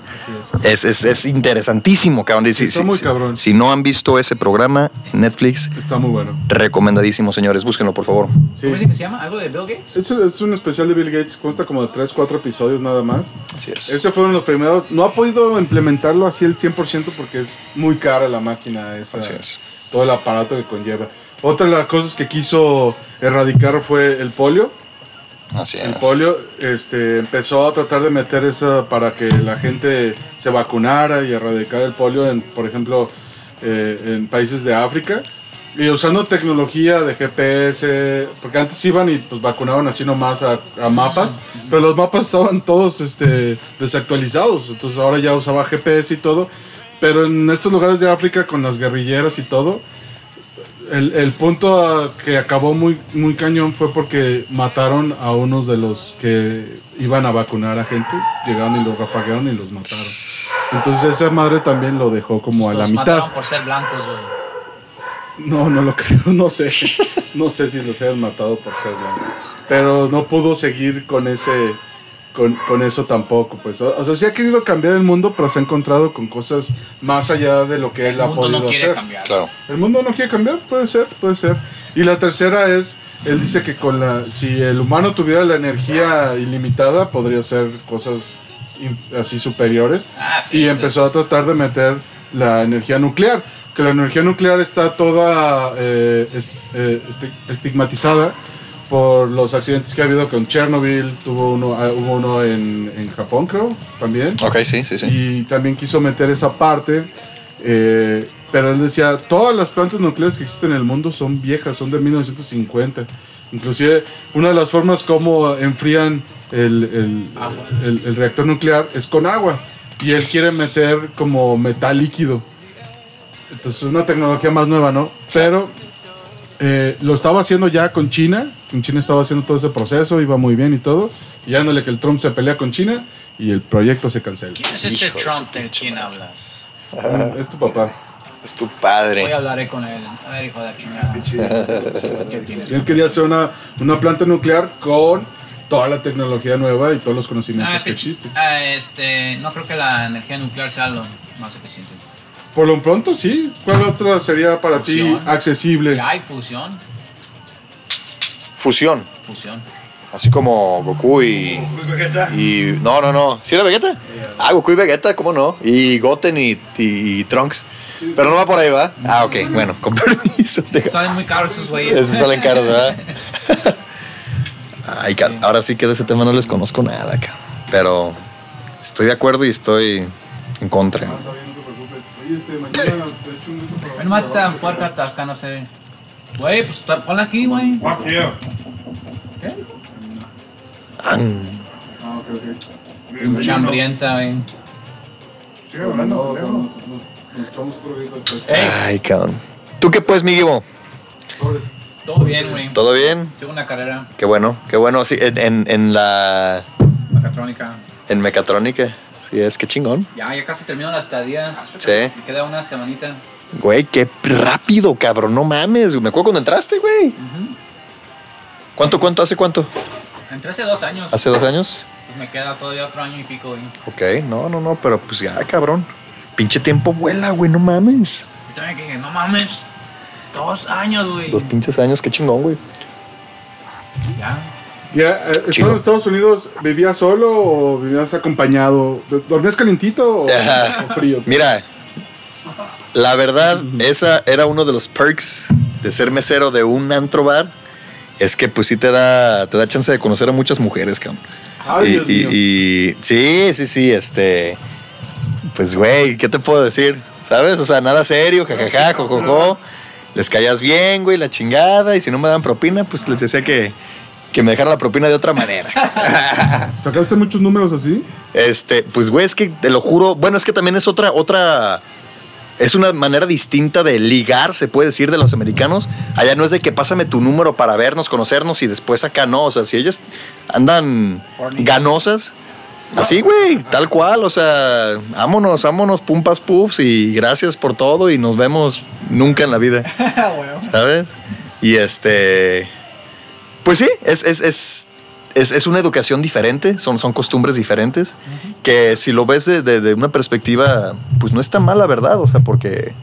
Es. Es, es, es interesantísimo, cabrón. Si, Está si- muy si- cabrón. si no han visto ese programa en Netflix, Está muy bueno. recomendadísimo, señores. Búsquenlo, por favor. Sí. ¿Cómo dice que se llama? ¿Algo de Bill Gates? Es, es un especial de Bill Gates, consta como de 3, 4 episodios nada más. Así es. Ese fueron los primeros. No ha podido implementarlo así el 100% porque es muy cara la máquina esa. Así es. Todo el aparato que conlleva. Otra de las cosas que quiso erradicar fue el polio. Así El es. polio este, empezó a tratar de meter eso para que la gente se vacunara y erradicar el polio, en, por ejemplo, eh, en países de África. Y usando tecnología de GPS, porque antes iban y pues vacunaban así nomás a, a mapas, pero los mapas estaban todos este, desactualizados, entonces ahora ya usaba GPS y todo, pero en estos lugares de África con las guerrilleras y todo, el, el punto que acabó muy, muy cañón fue porque mataron a unos de los que iban a vacunar a gente, llegaron y los rafaguearon y los mataron. Entonces esa madre también lo dejó como a la Los mitad. mataron por ser blancos, güey. No, no lo <laughs> creo, no sé. No sé si los hayan matado por ser blanco. Pero no pudo seguir con ese. Con, con eso tampoco, pues. O o sea, sí ha querido cambiar el mundo, pero se ha encontrado con cosas más allá de lo que él El ha mundo podido no quiere hacer. cambiar. Claro. El mundo no quiere cambiar, puede ser, puede ser. Y la tercera es, él dice que con la, si el humano tuviera la energía ilimitada, podría hacer cosas in- así superiores. Ah, sí, y sí. empezó a tratar de meter la energía nuclear. Que la energía nuclear está toda eh, est- eh, esti- estigmatizada por los accidentes que ha habido con Chernobyl. Tuvo uno, ah, hubo uno en, en Japón, creo, también. Ok, sí, sí, sí. Y también quiso meter esa parte. eh, pero él decía, todas las plantas nucleares que existen en el mundo son viejas, son de 1950. Inclusive una de las formas como enfrían el, el- el- el reactor nuclear es con agua. Y él quiere meter como metal líquido. Entonces es una tecnología más nueva, ¿no? Pero eh, lo estaba haciendo ya con China, con China estaba haciendo todo ese proceso, iba muy bien y todo. Y ándale que el Trump se pelea con China y el proyecto se cancela. ¿Quién es este Hijo de Trump su del quien hablas? Mm, Es tu papá. Es tu Hoy padre. hablaré con él. A ver, hijo de la chingada. <laughs> ¿Qué tienes? Él quería hacer una, una planta nuclear con toda la tecnología nueva y todos los Ah, conocimientos es que que, existen. ah, este, no creo que la energía nuclear sea lo más eficiente. Por lo pronto, sí. ¿Cuál otra sería para ti Fusión. accesible? Ya hay fusión. Fusión. Fusión. Así como Goku y. Y. No, no, no. ¿Sí era Vegeta? Ah, Goku y Vegeta, ¿cómo no? Y Goten y, y- y Trunks. Pero no va por ahí, ¿va? Ah, ok, bueno, <laughs> con permiso. Salen muy caros esos güeyes. Esos salen caros, ¿verdad? <laughs> Ay, ca- ahora sí que de ese tema no les conozco nada, cabrón. Pero estoy de acuerdo y estoy en contra. Ve nomás esta puerca atascándose. Güey, pues ponla aquí, güey. Fuck you. ¿Qué? Ah, Ah, ok, ok. Pinche hambrienta, güey. Sigue hablando, No, feo. no, nos- nos echamos por ahí después. Ey, Ay, cabrón. ¿Tú qué pues, mi Gibo? Todo bien, güey. ¿Todo bien? Tengo una carrera Qué bueno, qué bueno. Sí, en, en, en la. mecatrónica. En mecatrónica. Sí, es que chingón. Ya, ya casi termino las estadías. Sí. Me queda una semanita. Güey, qué rápido, cabrón. No mames. Me acuerdo cuando entraste, güey. ¿Cuánto, cuánto? ¿Hace cuánto? Entré hace dos años. ¿Hace dos años? Pues me queda todavía otro año y pico, güey. Ok, no, no, no, pero pues ya, cabrón. Pinche tiempo vuela, güey, no mames. Yo también que dije, no mames. Dos años, güey. Dos pinches años, qué chingón, güey. Ya. Ya, ¿estás Chido. en Estados Unidos vivías solo o vivías acompañado? ¿Dormías calientito o, o frío? Mira, la verdad, esa era uno de los perks de ser mesero de un antro bar. Es que pues sí te da, te da chance de conocer a muchas mujeres, cabrón. Ay, y, Dios y- mío. y- sí, sí, sí, este. Pues, güey, ¿qué te puedo decir? ¿Sabes? O sea, nada serio, jajaja, jojojo. Les caías bien, güey, la chingada. Y si no me daban propina, pues les decía que, que me dejaran la propina de otra manera. <laughs> ¿Sacaste muchos números así? Este, pues, güey, es que te lo juro. Bueno, es que también es otra, otra. Es una manera distinta de ligar, se puede decir, de los americanos. Allá no es de que pásame tu número para vernos, conocernos y después acá no. O sea, si ellas andan ganosas, así, güey, tal cual. O sea, vámonos, vámonos, pumpas, pups y gracias por todo y nos vemos nunca en la vida. <laughs> ¿Sabes? Y este. Pues sí, es, es, es, es, es una educación diferente, son, son costumbres diferentes, que si lo ves de, de- de una perspectiva, pues no es tan mala, ¿verdad? O sea, porque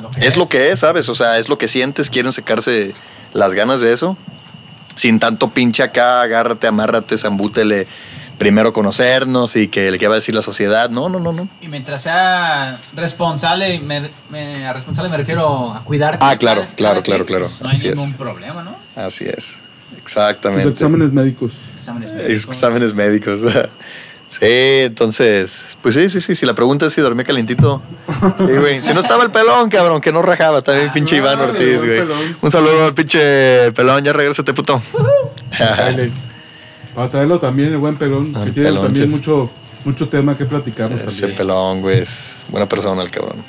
lo es lo que es, ¿sabes? O sea, es lo que sientes, quieren sacarse las ganas de eso. Sin tanto pinche acá, agárrate, amárrate, zambútele, primero conocernos y que el que va a decir la sociedad. No, no, no, no. Y mientras sea responsable, me, me- a responsable me refiero a cuidarte. Ah, claro, ¿sabes? claro, claro, claro. pues, no hay Así es. ningún problema, ¿no? Así es. Exactamente. exámenes médicos. Exámenes médicos. Exámenes médicos. <laughs> Sí, entonces, pues sí, sí, sí, si la pregunta es si dormía calientito. Sí, güey. Si no estaba el pelón, cabrón, que no rajaba, también pinche Iván Ortiz, güey. pelón. Un saludo al pinche pelón, ya regrésate, puto. Para traerlo también, el buen pelón, Ah, que tiene pelonches. también mucho, mucho tema que platicarnos Ese también. pelón, güey, es buena persona el cabrón.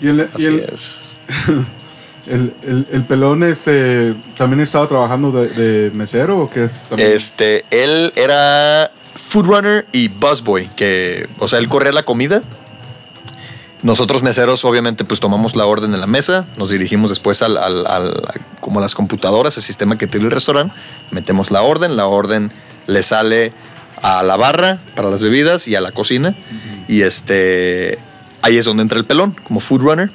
Y el, y Así el, es. <laughs> el, el- el pelón este, también estaba trabajando de, de mesero o qué es? También? Este, él era food runner y busboy, que, o sea, él corría la comida. Nosotros meseros, obviamente, pues tomamos la orden en la mesa, nos dirigimos después al, al- al- como a las computadoras, el sistema que tiene el restaurante, metemos la orden, la orden le sale a la barra para las bebidas y a la cocina. Y este, ahí es donde entra el pelón, como food runner.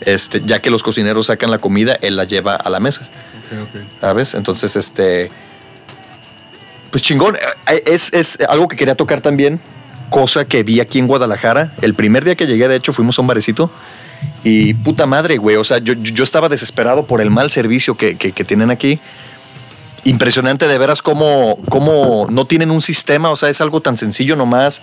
Este, ya que los cocineros sacan la comida, él la lleva a la mesa. Ok, ok. ¿Sabes? Entonces, este. Pues chingón. Eh, Es, es algo que quería tocar también. Cosa que vi aquí en Guadalajara. El primer día que llegué, de hecho, fuimos a un barecito. Y puta madre, güey. O sea, yo, yo estaba desesperado por el mal servicio que, que- que tienen aquí. Impresionante de veras cómo, cómo no tienen un sistema. O sea, es algo tan sencillo nomás.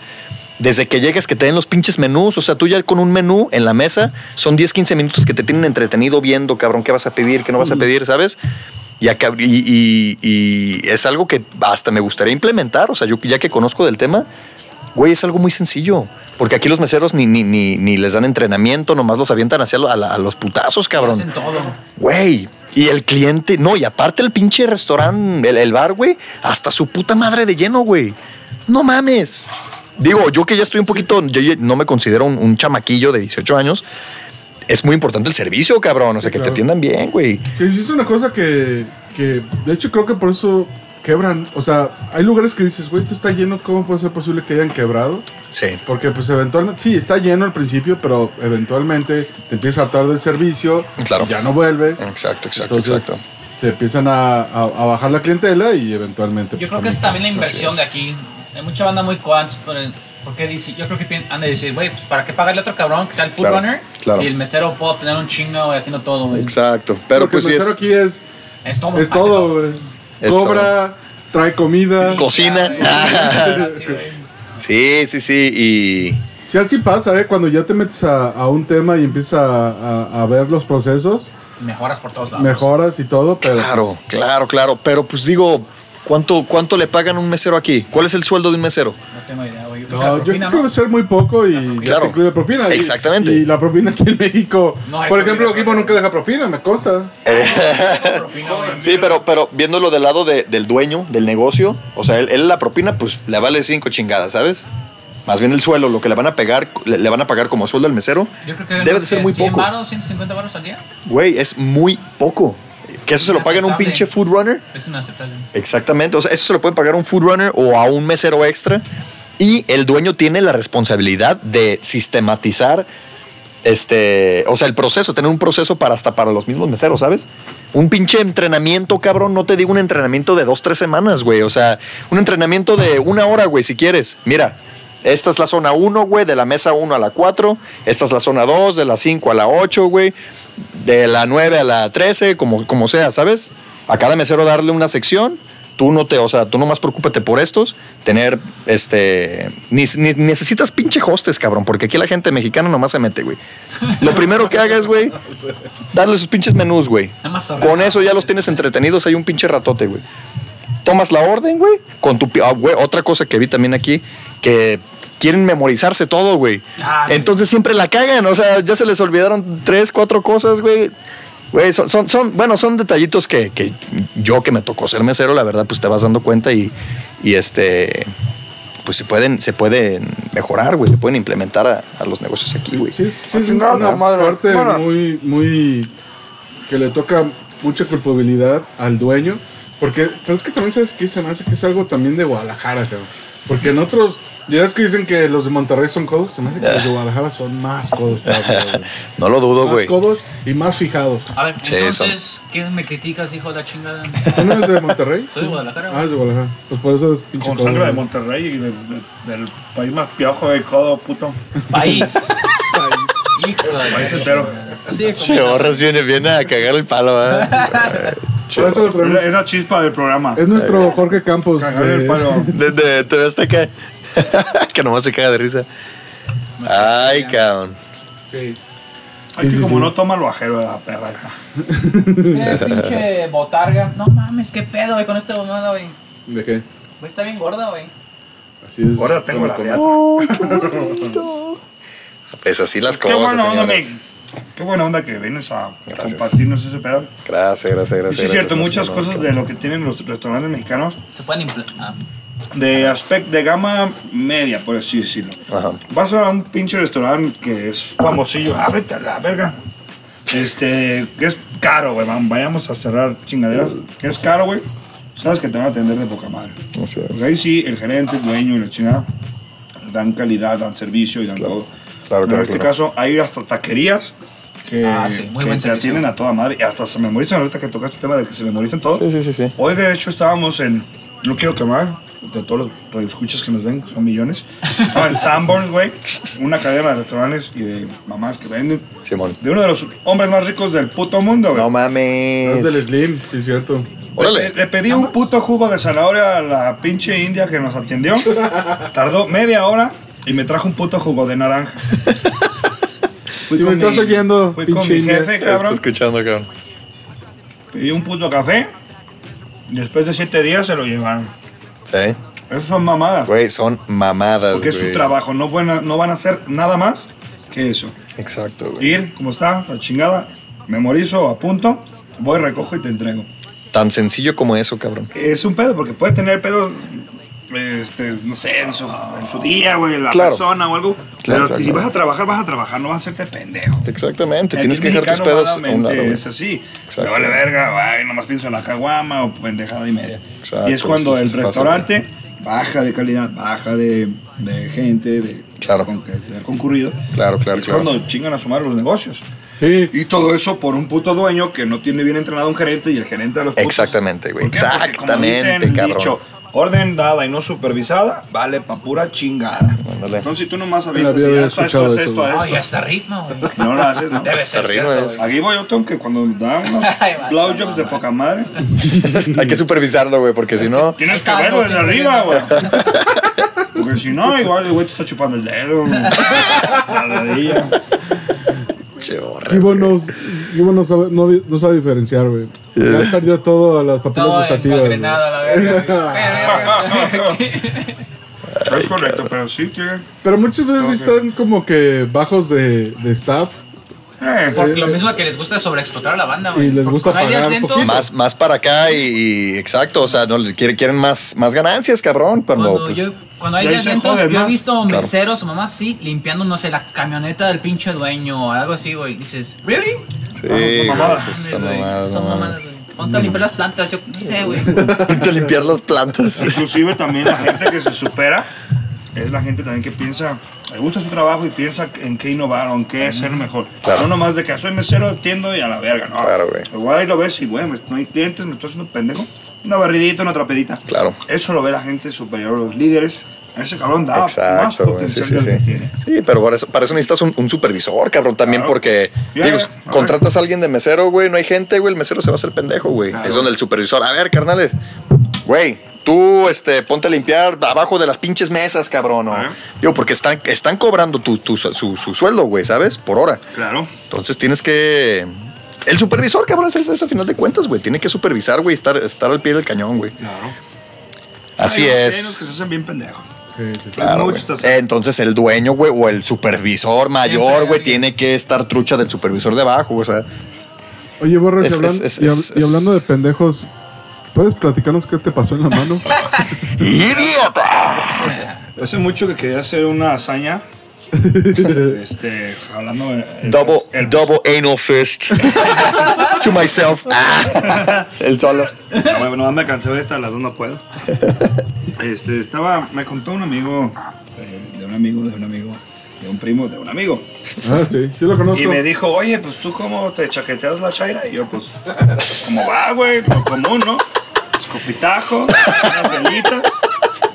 Desde que llegas que te den los pinches menús, o sea, tú ya con un menú en la mesa, son 10, 15 minutos que te tienen entretenido viendo, cabrón, qué vas a pedir, qué no vas a pedir, ¿sabes? Y, acá- y, y- y es algo que hasta me gustaría implementar, o sea, yo ya que conozco del tema, güey, es algo muy sencillo. Porque aquí los meseros ni, ni, ni, ni les dan entrenamiento, nomás los avientan hacia lo- a, la- a los putazos, cabrón. Hacen todo. Güey, Y el cliente, no, y aparte el pinche restaurante, el, el bar, güey, hasta su puta madre de lleno, güey. No mames. Digo, yo que ya estoy un poquito, yo no me considero un, un chamaquillo de 18 años. Es muy importante el servicio, cabrón. O sea, Sí, que te atiendan bien, güey. Sí, sí, es una cosa que, que, de hecho, creo que por eso quebran. O sea, hay lugares que dices, güey, esto está lleno, ¿cómo puede ser posible que hayan quebrado? Sí. Porque, pues, eventualmente, sí, está lleno al principio, pero eventualmente te empieza a hartar del servicio. Claro. y Ya no vuelves. Exacto, exacto, Entonces, exacto. se empiezan a, a- a bajar la clientela y eventualmente. Yo creo pues, que es también la inversión de aquí. Hay mucha banda muy cuantos, pero porque dice, yo creo que han de decir, güey, pues para qué pagarle a otro cabrón que sea el food Claro, runner claro. si el mesero puede tener un chingo haciendo todo, güey. Exacto. Pero Porque pues el mesero es. aquí es, Es todo. es todo, güey. Cobra, trae comida. Cocina. Sí. <laughs> Sí, sí, sí. Y. Sí, así pasa, ¿eh? Cuando ya te metes a, a un tema y empiezas a, a- a ver los procesos, Mejoras por todos lados. mejoras y todo, pero... Claro, claro, claro. Pero pues digo, ¿cuánto, ¿cuánto le pagan a un mesero aquí? ¿Cuál es el sueldo de un mesero? No tengo idea, güey. Yo creo No, yo propina, creo que ¿no? debe ser muy poco y Claro. incluye propina. Y- Exactamente. Y, la propina aquí en México. No, por ejemplo, equipo nunca deja propina, me consta. Güey. <laughs> Sí, pero, pero viéndolo del lado de- del dueño, del negocio, o sea, él, él la propina, pues le vale cinco chingadas, ¿sabes? Más bien el suelo, lo que le van a pagar, le, le van a pagar como sueldo al mesero, Yo creo que debe de ser muy 100 poco. varos, 150 baros al día. Güey, es muy poco. Que eso se lo pagan un pinche food runner. Es inaceptable. Exactamente, o sea, eso se lo puede pagar a un food runner o a un mesero extra. Y el dueño tiene la responsabilidad de sistematizar este, o sea, el proceso, tener un proceso para hasta para los mismos meseros, ¿sabes? Un pinche entrenamiento, cabrón, no te digo un entrenamiento de dos, tres semanas, güey. O sea, un entrenamiento de una hora, güey, si quieres. Mira, esta es la zona 1, güey, de la mesa 1 a la 4. Esta es la zona 2, de la 5 a la 8, güey. De la 9 a la 13, como, como sea, ¿sabes? A cada mesero darle una sección. Tú no te, o sea, tú nomás preocúpate por estos. Tener, este. Ni, ni- necesitas pinche hostes, cabrón, porque aquí la gente mexicana nomás se mete, güey. Lo primero que hagas, güey, darle sus pinches menús, güey. Con eso ya los tienes entretenidos, hay un pinche ratote, güey. Tomas la orden, güey, con tu... ah, güey, otra cosa que vi también aquí, que quieren memorizarse todo, güey. Ah. Entonces siempre la cagan, o sea, ya se les olvidaron tres, cuatro cosas, güey. Güey, son, son, son- bueno, son detallitos que, que yo que me tocó ser mesero, la verdad, pues te vas dando cuenta y, y este, pues se pueden, se pueden mejorar, güey, se pueden implementar a, a los negocios aquí, güey. Sí, sí, es una madre. parte Bueno. muy, muy. que le toca mucha culpabilidad al dueño. Porque, pero es que también sabes que se me hace que es algo también de Guadalajara, cabrón. Porque en otros, ya es que dicen que los de Monterrey son codos, se me hace que los de Guadalajara son más codos. <laughs> No lo dudo, más güey. codos y más fijados. A ver, Sí, entonces, ¿qué me criticas, hijo de la chingada? ¿Tú no eres de Monterrey? Soy de Guadalajara, Ah, es de Guadalajara. Pues por eso es pinche Con codo, sangre de güey. Monterrey y de- de- del país más piojo de codo, puto. País. <laughs> Hijo de la País entero. Sí, como- Chorras viene, viene a cagar el palo, ¿eh? <laughs> Por eso lo Es traemos. la- es la chispa del programa. Es nuestro Jorge Campos. Cagar el de- palo. Desde TV Azteca. <laughs> que nomás se caga de risa. Ay, cabrón. Sí. Ay, que como no toma el bajero de la perra acá. <laughs> Eh, pinche botarga. No mames, qué pedo, güey, con esta mamada, güey. ¿De qué? Güey, está bien gorda, güey. Así es. Ahora tengo la dieta. <laughs> Pues así las Qué cosas. buena onda. Mick. Qué buena onda que vienes a Gracias. compartirnos ese pedo. Gracias, gracias, Y gracias. sí es cierto, gracias, muchas gracias. cosas de lo que tienen los restaurantes mexicanos Se pueden implementar. De aspecto de gama media, por así decirlo. Ajá. Vas a un pinche restaurante que es famosillo, ábrete a la verga. Este, que es caro, güey. Vayamos a cerrar chingaderas. Que es caro, güey. Sabes que te van a atender de poca madre. Así es. Porque ahí sí, el gerente, el dueño y la chingada dan calidad, dan servicio y dan todo. Claro, en claro, este claro. caso, hay hasta taquerías que, Ah, sí, muy que te servicio. atienden a toda madre. Y hasta se memorizan ahorita que tocaste el tema de que se memorizan todo. Sí, sí, sí, sí. Hoy, de hecho, estábamos en. No quiero quemar, de todos los radioescuchas que nos ven, son millones. Estaba en Sanborns, güey, una cadena de restaurantes y de mamás que venden. Simón. De uno de los hombres más ricos del puto mundo, güey. No Es mames. del Slim, sí, es cierto. Órale. Le, le pedí un puto jugo de zanahoria a la pinche india que nos atendió. Tardó media hora y me trajo un puto jugo de naranja. <laughs> Fui Si me con estás mi- oyendo, fui con mi jefe, Está cabrón. escuchando, cabrón. Pedí un puto café. Después de siete días se lo llevaron. Sí. Eso son mamadas. Güey, son mamadas, Porque es su güey. trabajo, no van, a, no van a hacer nada más que eso. Exacto, güey. Ir, como está, la chingada, memorizo, apunto voy, recojo y te entrego. Tan sencillo como eso, cabrón. Es un pedo, porque puede tener pedo, este, no sé, en su, en su día, güey, la Claro. persona o algo. Claro, pero claro, si vas a trabajar, vas a trabajar, no vas a hacerte pendejo. Exactamente. El Tienes que dejar tus pedos a un lado. Es así. Me vale verga, ay, nomás pienso en la caguama o pendejada y media. Exacto, y es cuando sí, el sí pasa, restaurante baja de calidad, baja de, de gente, de, Claro. con, de ser concurrido. Claro, claro, es claro. cuando chingan a sumar los negocios. Sí, Y todo eso por un puto dueño que no tiene bien entrenado a un gerente y el gerente a los putos. Exactamente, güey. Porque como Exactamente, el cabrón. dicho, orden dada y no supervisada, vale pa' pura chingada. Ándale. Entonces si tú nomás sabías vida había esto, escuchado esto, eso, esto, güey. Oh, esto, ya está ritmo, güey. no lo haces, ¿no? Debe Hasta ser arriba cierto, es- güey. Aquí voy yo, tengo que cuando da <laughs> unos Ay, vas, blowjobs no, de no. poca madre, Hay que supervisarlo, güey, porque si no. tienes que Está verlo desde algo arriba, güey. Porque si no, igual el güey te está chupando el dedo. La <laughs> ladilla. Che, borra, Gibo güey. no, Gibo no sabe, no, no sabe diferenciar, güey. Ya perdió todo a las papilas Todo gustativas. a la verga. <laughs> Es correcto, pero sí tiene. Pero muchas veces sí Ok. están como que bajos de, de staff. Eh, Porque lo mismo que les gusta es sobreexplotar a la banda, güey. Y les gusta pagar poquito. Más, más para acá y, y- exacto, o sea, no le quieren, quieren más, más ganancias, cabrón. Cuando, Cuando, pues, yo, cuando hay joden yo he visto Claro. meseros o mamás así limpiando, no sé, la camioneta del pinche dueño o algo así, güey. Dices, ¿really? sí, son güey, mamadas. esas Mames, son güey, mamadas, Son no mamadas, güey. Ponte a limpiar las plantas, yo no sé, güey. Ponte a limpiar las plantas. Inclusive también la gente que se supera es la gente también que piensa, le gusta su trabajo y piensa en qué innovar o en qué hacer mejor. Claro. No nomás de que soy mesero, atiendo y a la verga, no. Claro, güey. Igual ahí lo ves y, bueno, no hay clientes, me estoy haciendo pendejo. Una barridita, una trapedita. Claro. Eso lo ve la gente superior, los líderes. Ese cabrón da más Exacto. Sí, potencial sí, del que sí. tiene. Sí, pero para eso, para eso necesitas un, un supervisor, cabrón, también Claro. porque digo, a contratas a alguien de mesero, güey, no hay gente, güey, el mesero se va a hacer pendejo, güey. Claro. Es donde el supervisor, a ver, carnales, güey, tú este, ponte a limpiar abajo de las pinches mesas, cabrón. o- Ajá. digo, porque están, están cobrando tu, tu- su, su sueldo, güey, ¿sabes? Por hora. Claro. Entonces tienes que... El supervisor, cabrón, es, es a final de cuentas, güey. Tiene que supervisar, güey, estar, estar al pie del cañón, güey. Claro. Así es. Hay unos que se hacen bien pendejos. Sí, sí. Claro, Entonces el dueño, güey, o el supervisor mayor, güey, tiene que estar trucha del supervisor de abajo, o sea. Oye, Borre, Es- y, hablan- es- es- y hab- es- y hablando de pendejos, ¿puedes platicarnos qué te pasó en la mano? <laughs> ¡Idiota! Hace mucho que quería hacer una hazaña. Este, hablando el- Double, el- double anal fist. to myself. <laughs> Ah. el solo. No, bueno, nomás me cansé de esta, las dos no puedo. Este, estaba, me contó un amigo, eh, de un amigo, de un amigo, de un primo, de un amigo. Ah, sí, sí lo conozco. Y me dijo, oye, pues tú cómo te chaqueteas la chaira. Y yo, pues, ¿cómo va, güey? Lo común, ¿no? Escopitajo, unas velitas,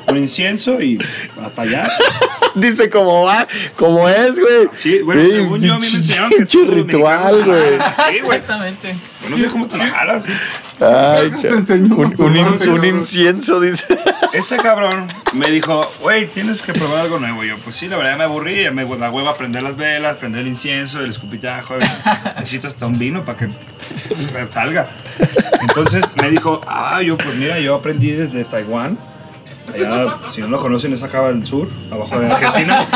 un incienso y a tallar. <laughs> Dice cómo va, cómo es, güey. Sí, bueno, Sí, según yo, a mí me enseñaron que ritual, güey. así, güey. Exactamente. Yo no sé cómo te la jalas. Ay, Te enseñó. un, un in- un incienso, dice. <laughs> Ese cabrón me dijo, güey, tienes que probar algo nuevo. Yo, pues sí, la verdad me aburrí, ya me la hueva prender las velas, prender el incienso, el escupitajo. Necesito hasta un vino para que salga. Entonces me dijo, ah, yo, pues mira, yo aprendí desde Taiwán. Allá, si no lo conocen, es acá al sur, abajo de Argentina.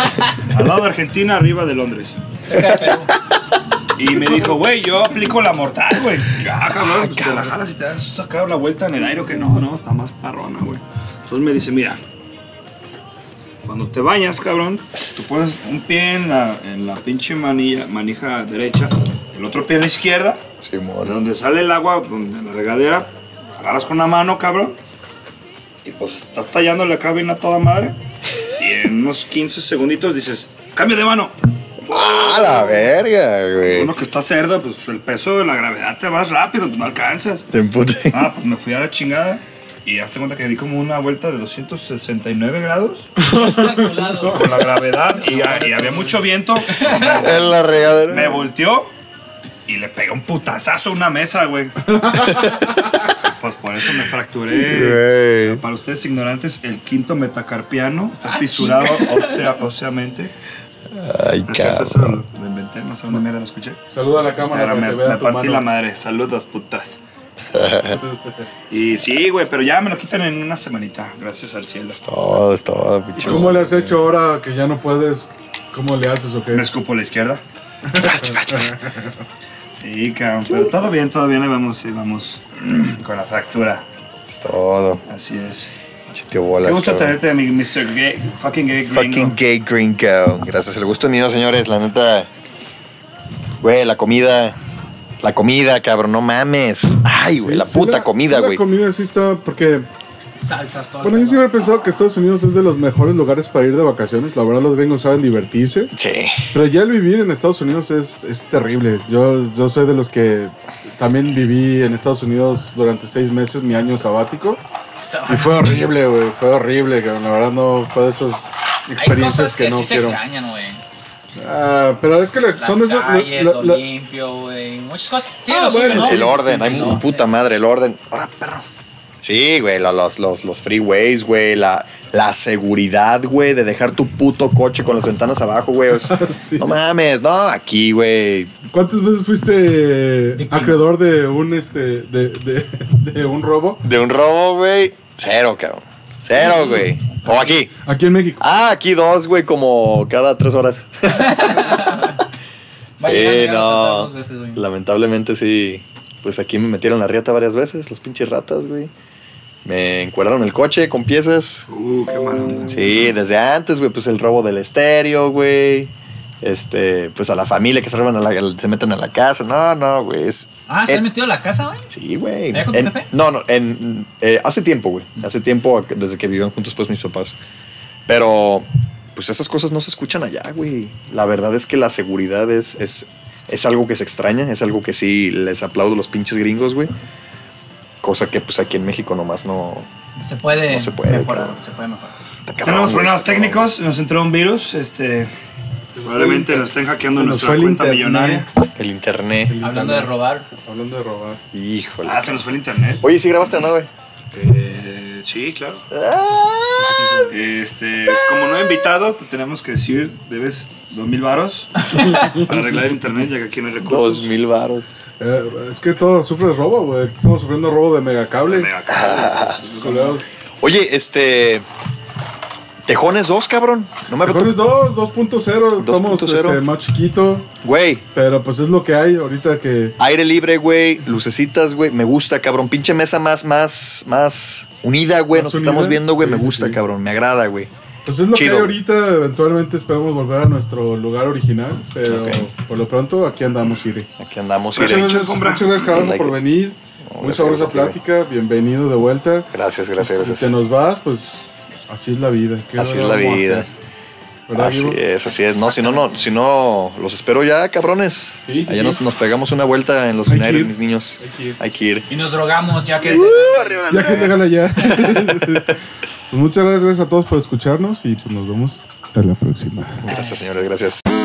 Al lado de Argentina, arriba de Londres. Y me dijo, güey, yo aplico la mortal, güey. Y yo, Ah, cabrón, pues te la jalas y te das sacar una vuelta en el aire, que no, no, está más parrona, güey. Entonces me dice, mira, cuando te bañas, cabrón, tú pones un pie en la, en la pinche manilla, manija derecha, el otro pie en la izquierda, Sí, de donde sale el agua, en la regadera, agarras con una mano, cabrón, y pues estás tallándole acá bien a toda madre, y en unos 15 segunditos dices, cambio de mano. A la verga, güey. Uno que está cerdo, pues el peso de la gravedad te vas rápido, no alcanzas. Te empute. Ah, pues me fui a la chingada y hazte cuenta que di como una vuelta de 269 grados <laughs> con la gravedad y, y había mucho viento. <laughs> En la regadera. Me volteó y le pegué un putazazo a una mesa, güey. <laughs> Pues por eso me fracturé. Güey. Para ustedes ignorantes, el quinto metacarpiano está Ah, fisurado ósea- óseamente. Ay, cabrón. lo, inventé, no sé dónde mierda lo escuché. Saluda a la cámara Pero me, que vea me tu partí mano. la madre. Saludos, putas. <laughs> y sí, güey, pero ya me lo quitan en una semanita, gracias al cielo. Es todo, es todo. ¿Cómo le has hecho ahora que ya no puedes? ¿Cómo le haces o qué? Me escupo a la izquierda. Sí, cabrón. Pero todo bien, todo bien. Vamos, vamos <clears throat> con la fractura. Es todo. Así es. Chiteo bolas. Qué gusto cabrón. tenerte, mi Mr. Gay, fucking gay gringo. Fucking gay gringo. Gracias, el gusto es mío, señores. La neta. Güey, la comida. La comida, cabrón, no mames. Ay, güey, la Sí, puta la- comida, sí, güey. La comida sí está, porque, Salsas, todo. bueno, yo siempre he pensado que Estados Unidos es de los mejores lugares para ir de vacaciones. La verdad, los gringos saben divertirse. Sí. Pero ya el vivir en Estados Unidos es, es terrible. Yo, yo soy de los que también viví en Estados Unidos durante seis meses, mi año sabático. Y fue horrible, güey. Fue horrible, cabrón. La verdad no fue de esas Hay experiencias cosas que, que, no sí se quiero. extrañan, güey. Ah, pero es que le- son de esas... calles, la- lo la- limpio, güey. Muchas cosas. Ah, lo bueno, ¿no? sí, El orden, sí, hay sí. puta madre, el orden. Ahora, perro. Sí, güey, lo- los, los, los freeways, güey, la, la seguridad, güey, de dejar tu puto coche con las ventanas abajo, güey. <laughs> Sí. No mames, no, aquí, güey. ¿Cuántas veces fuiste acreedor de un, este, de, de, de un robo? De un robo, güey, cero, cabrón. Cero, güey. O aquí. Aquí en México. Ah, aquí dos, güey, como cada tres horas. <laughs> Sí, no. veces, güey. Lamentablemente sí. Pues aquí me metieron la riata varias veces, los pinches ratas, güey. Me encueraron el coche con piezas. Uh, qué mala onda. Sí, desde antes, güey, pues el robo del estéreo, güey. Este, pues a la familia que se roban a la- se meten a la casa. No, no, güey. Es, Ah, ¿se en- han metido a la casa, güey? Sí, güey. ¿Allá con tu En- jefe? No, no, en, eh, hace tiempo, güey. Hace tiempo, desde que vivían juntos, pues mis papás. Pero, pues esas cosas no se escuchan allá, güey. La verdad es que la seguridad es, es, es algo que se extraña, es algo que sí les aplaudo a los pinches gringos, güey. Cosa que, pues aquí en México nomás no. Se puede, No se puede, mejorar. cabrón. Se puede mejorar. cabrón, Tenemos problemas técnicos, nos entró un virus, este... Probablemente nos estén hackeando nuestra cuenta internet. millonaria. El internet. El Hablando de internet. robar, Hablando de robar. Híjole. Ah, se nos fue el internet. Oye, ¿sí grabaste o no, güey? Eh, sí, claro. Este, como no he invitado, pues tenemos que decir, debes dos mil varos <laughs> para arreglar el internet, ya que aquí no hay recursos. Dos mil baros. Eh, es que todo sufre robo, güey. Aquí Estamos sufriendo robo de megacable. Mega caro. <laughs> Culeros. Oye, este. Tejones 2, cabrón. No me Tejones 2, 2.0, estamos 2.0. este, más chiquito, Güey, pero pues es lo que hay ahorita que... aire libre, güey. Lucecitas, güey. Me gusta, cabrón. Pinche mesa más, más, más unida, güey. ¿Más Nos estamos viendo, güey. Sí, me gusta, sí. cabrón. Me agrada, güey. Pues es lo Chido. que hay ahorita, eventualmente esperamos volver a nuestro lugar original, pero Ok. por lo pronto aquí andamos, Iri. Aquí andamos. Muchas gracias, compra. muchas gracias Carlos, Like por it. venir. No, Muy gracias, sabrosa plática, bienvenido de vuelta. Gracias, gracias, Si gracias. te nos vas, pues así es la vida. ¿Qué Así es la vida. Así es, así es. No, si no, no, si no, los espero ya, cabrones. Sí, sí, Allá sí. Nos, nos pegamos una vuelta en los ir. mis niños. Hay que ir. Hay que ir. y nos drogamos ya que es. Ya que te ya. <laughs> pues muchas gracias a todos por escucharnos y pues nos vemos hasta la próxima. Gracias, señores, gracias.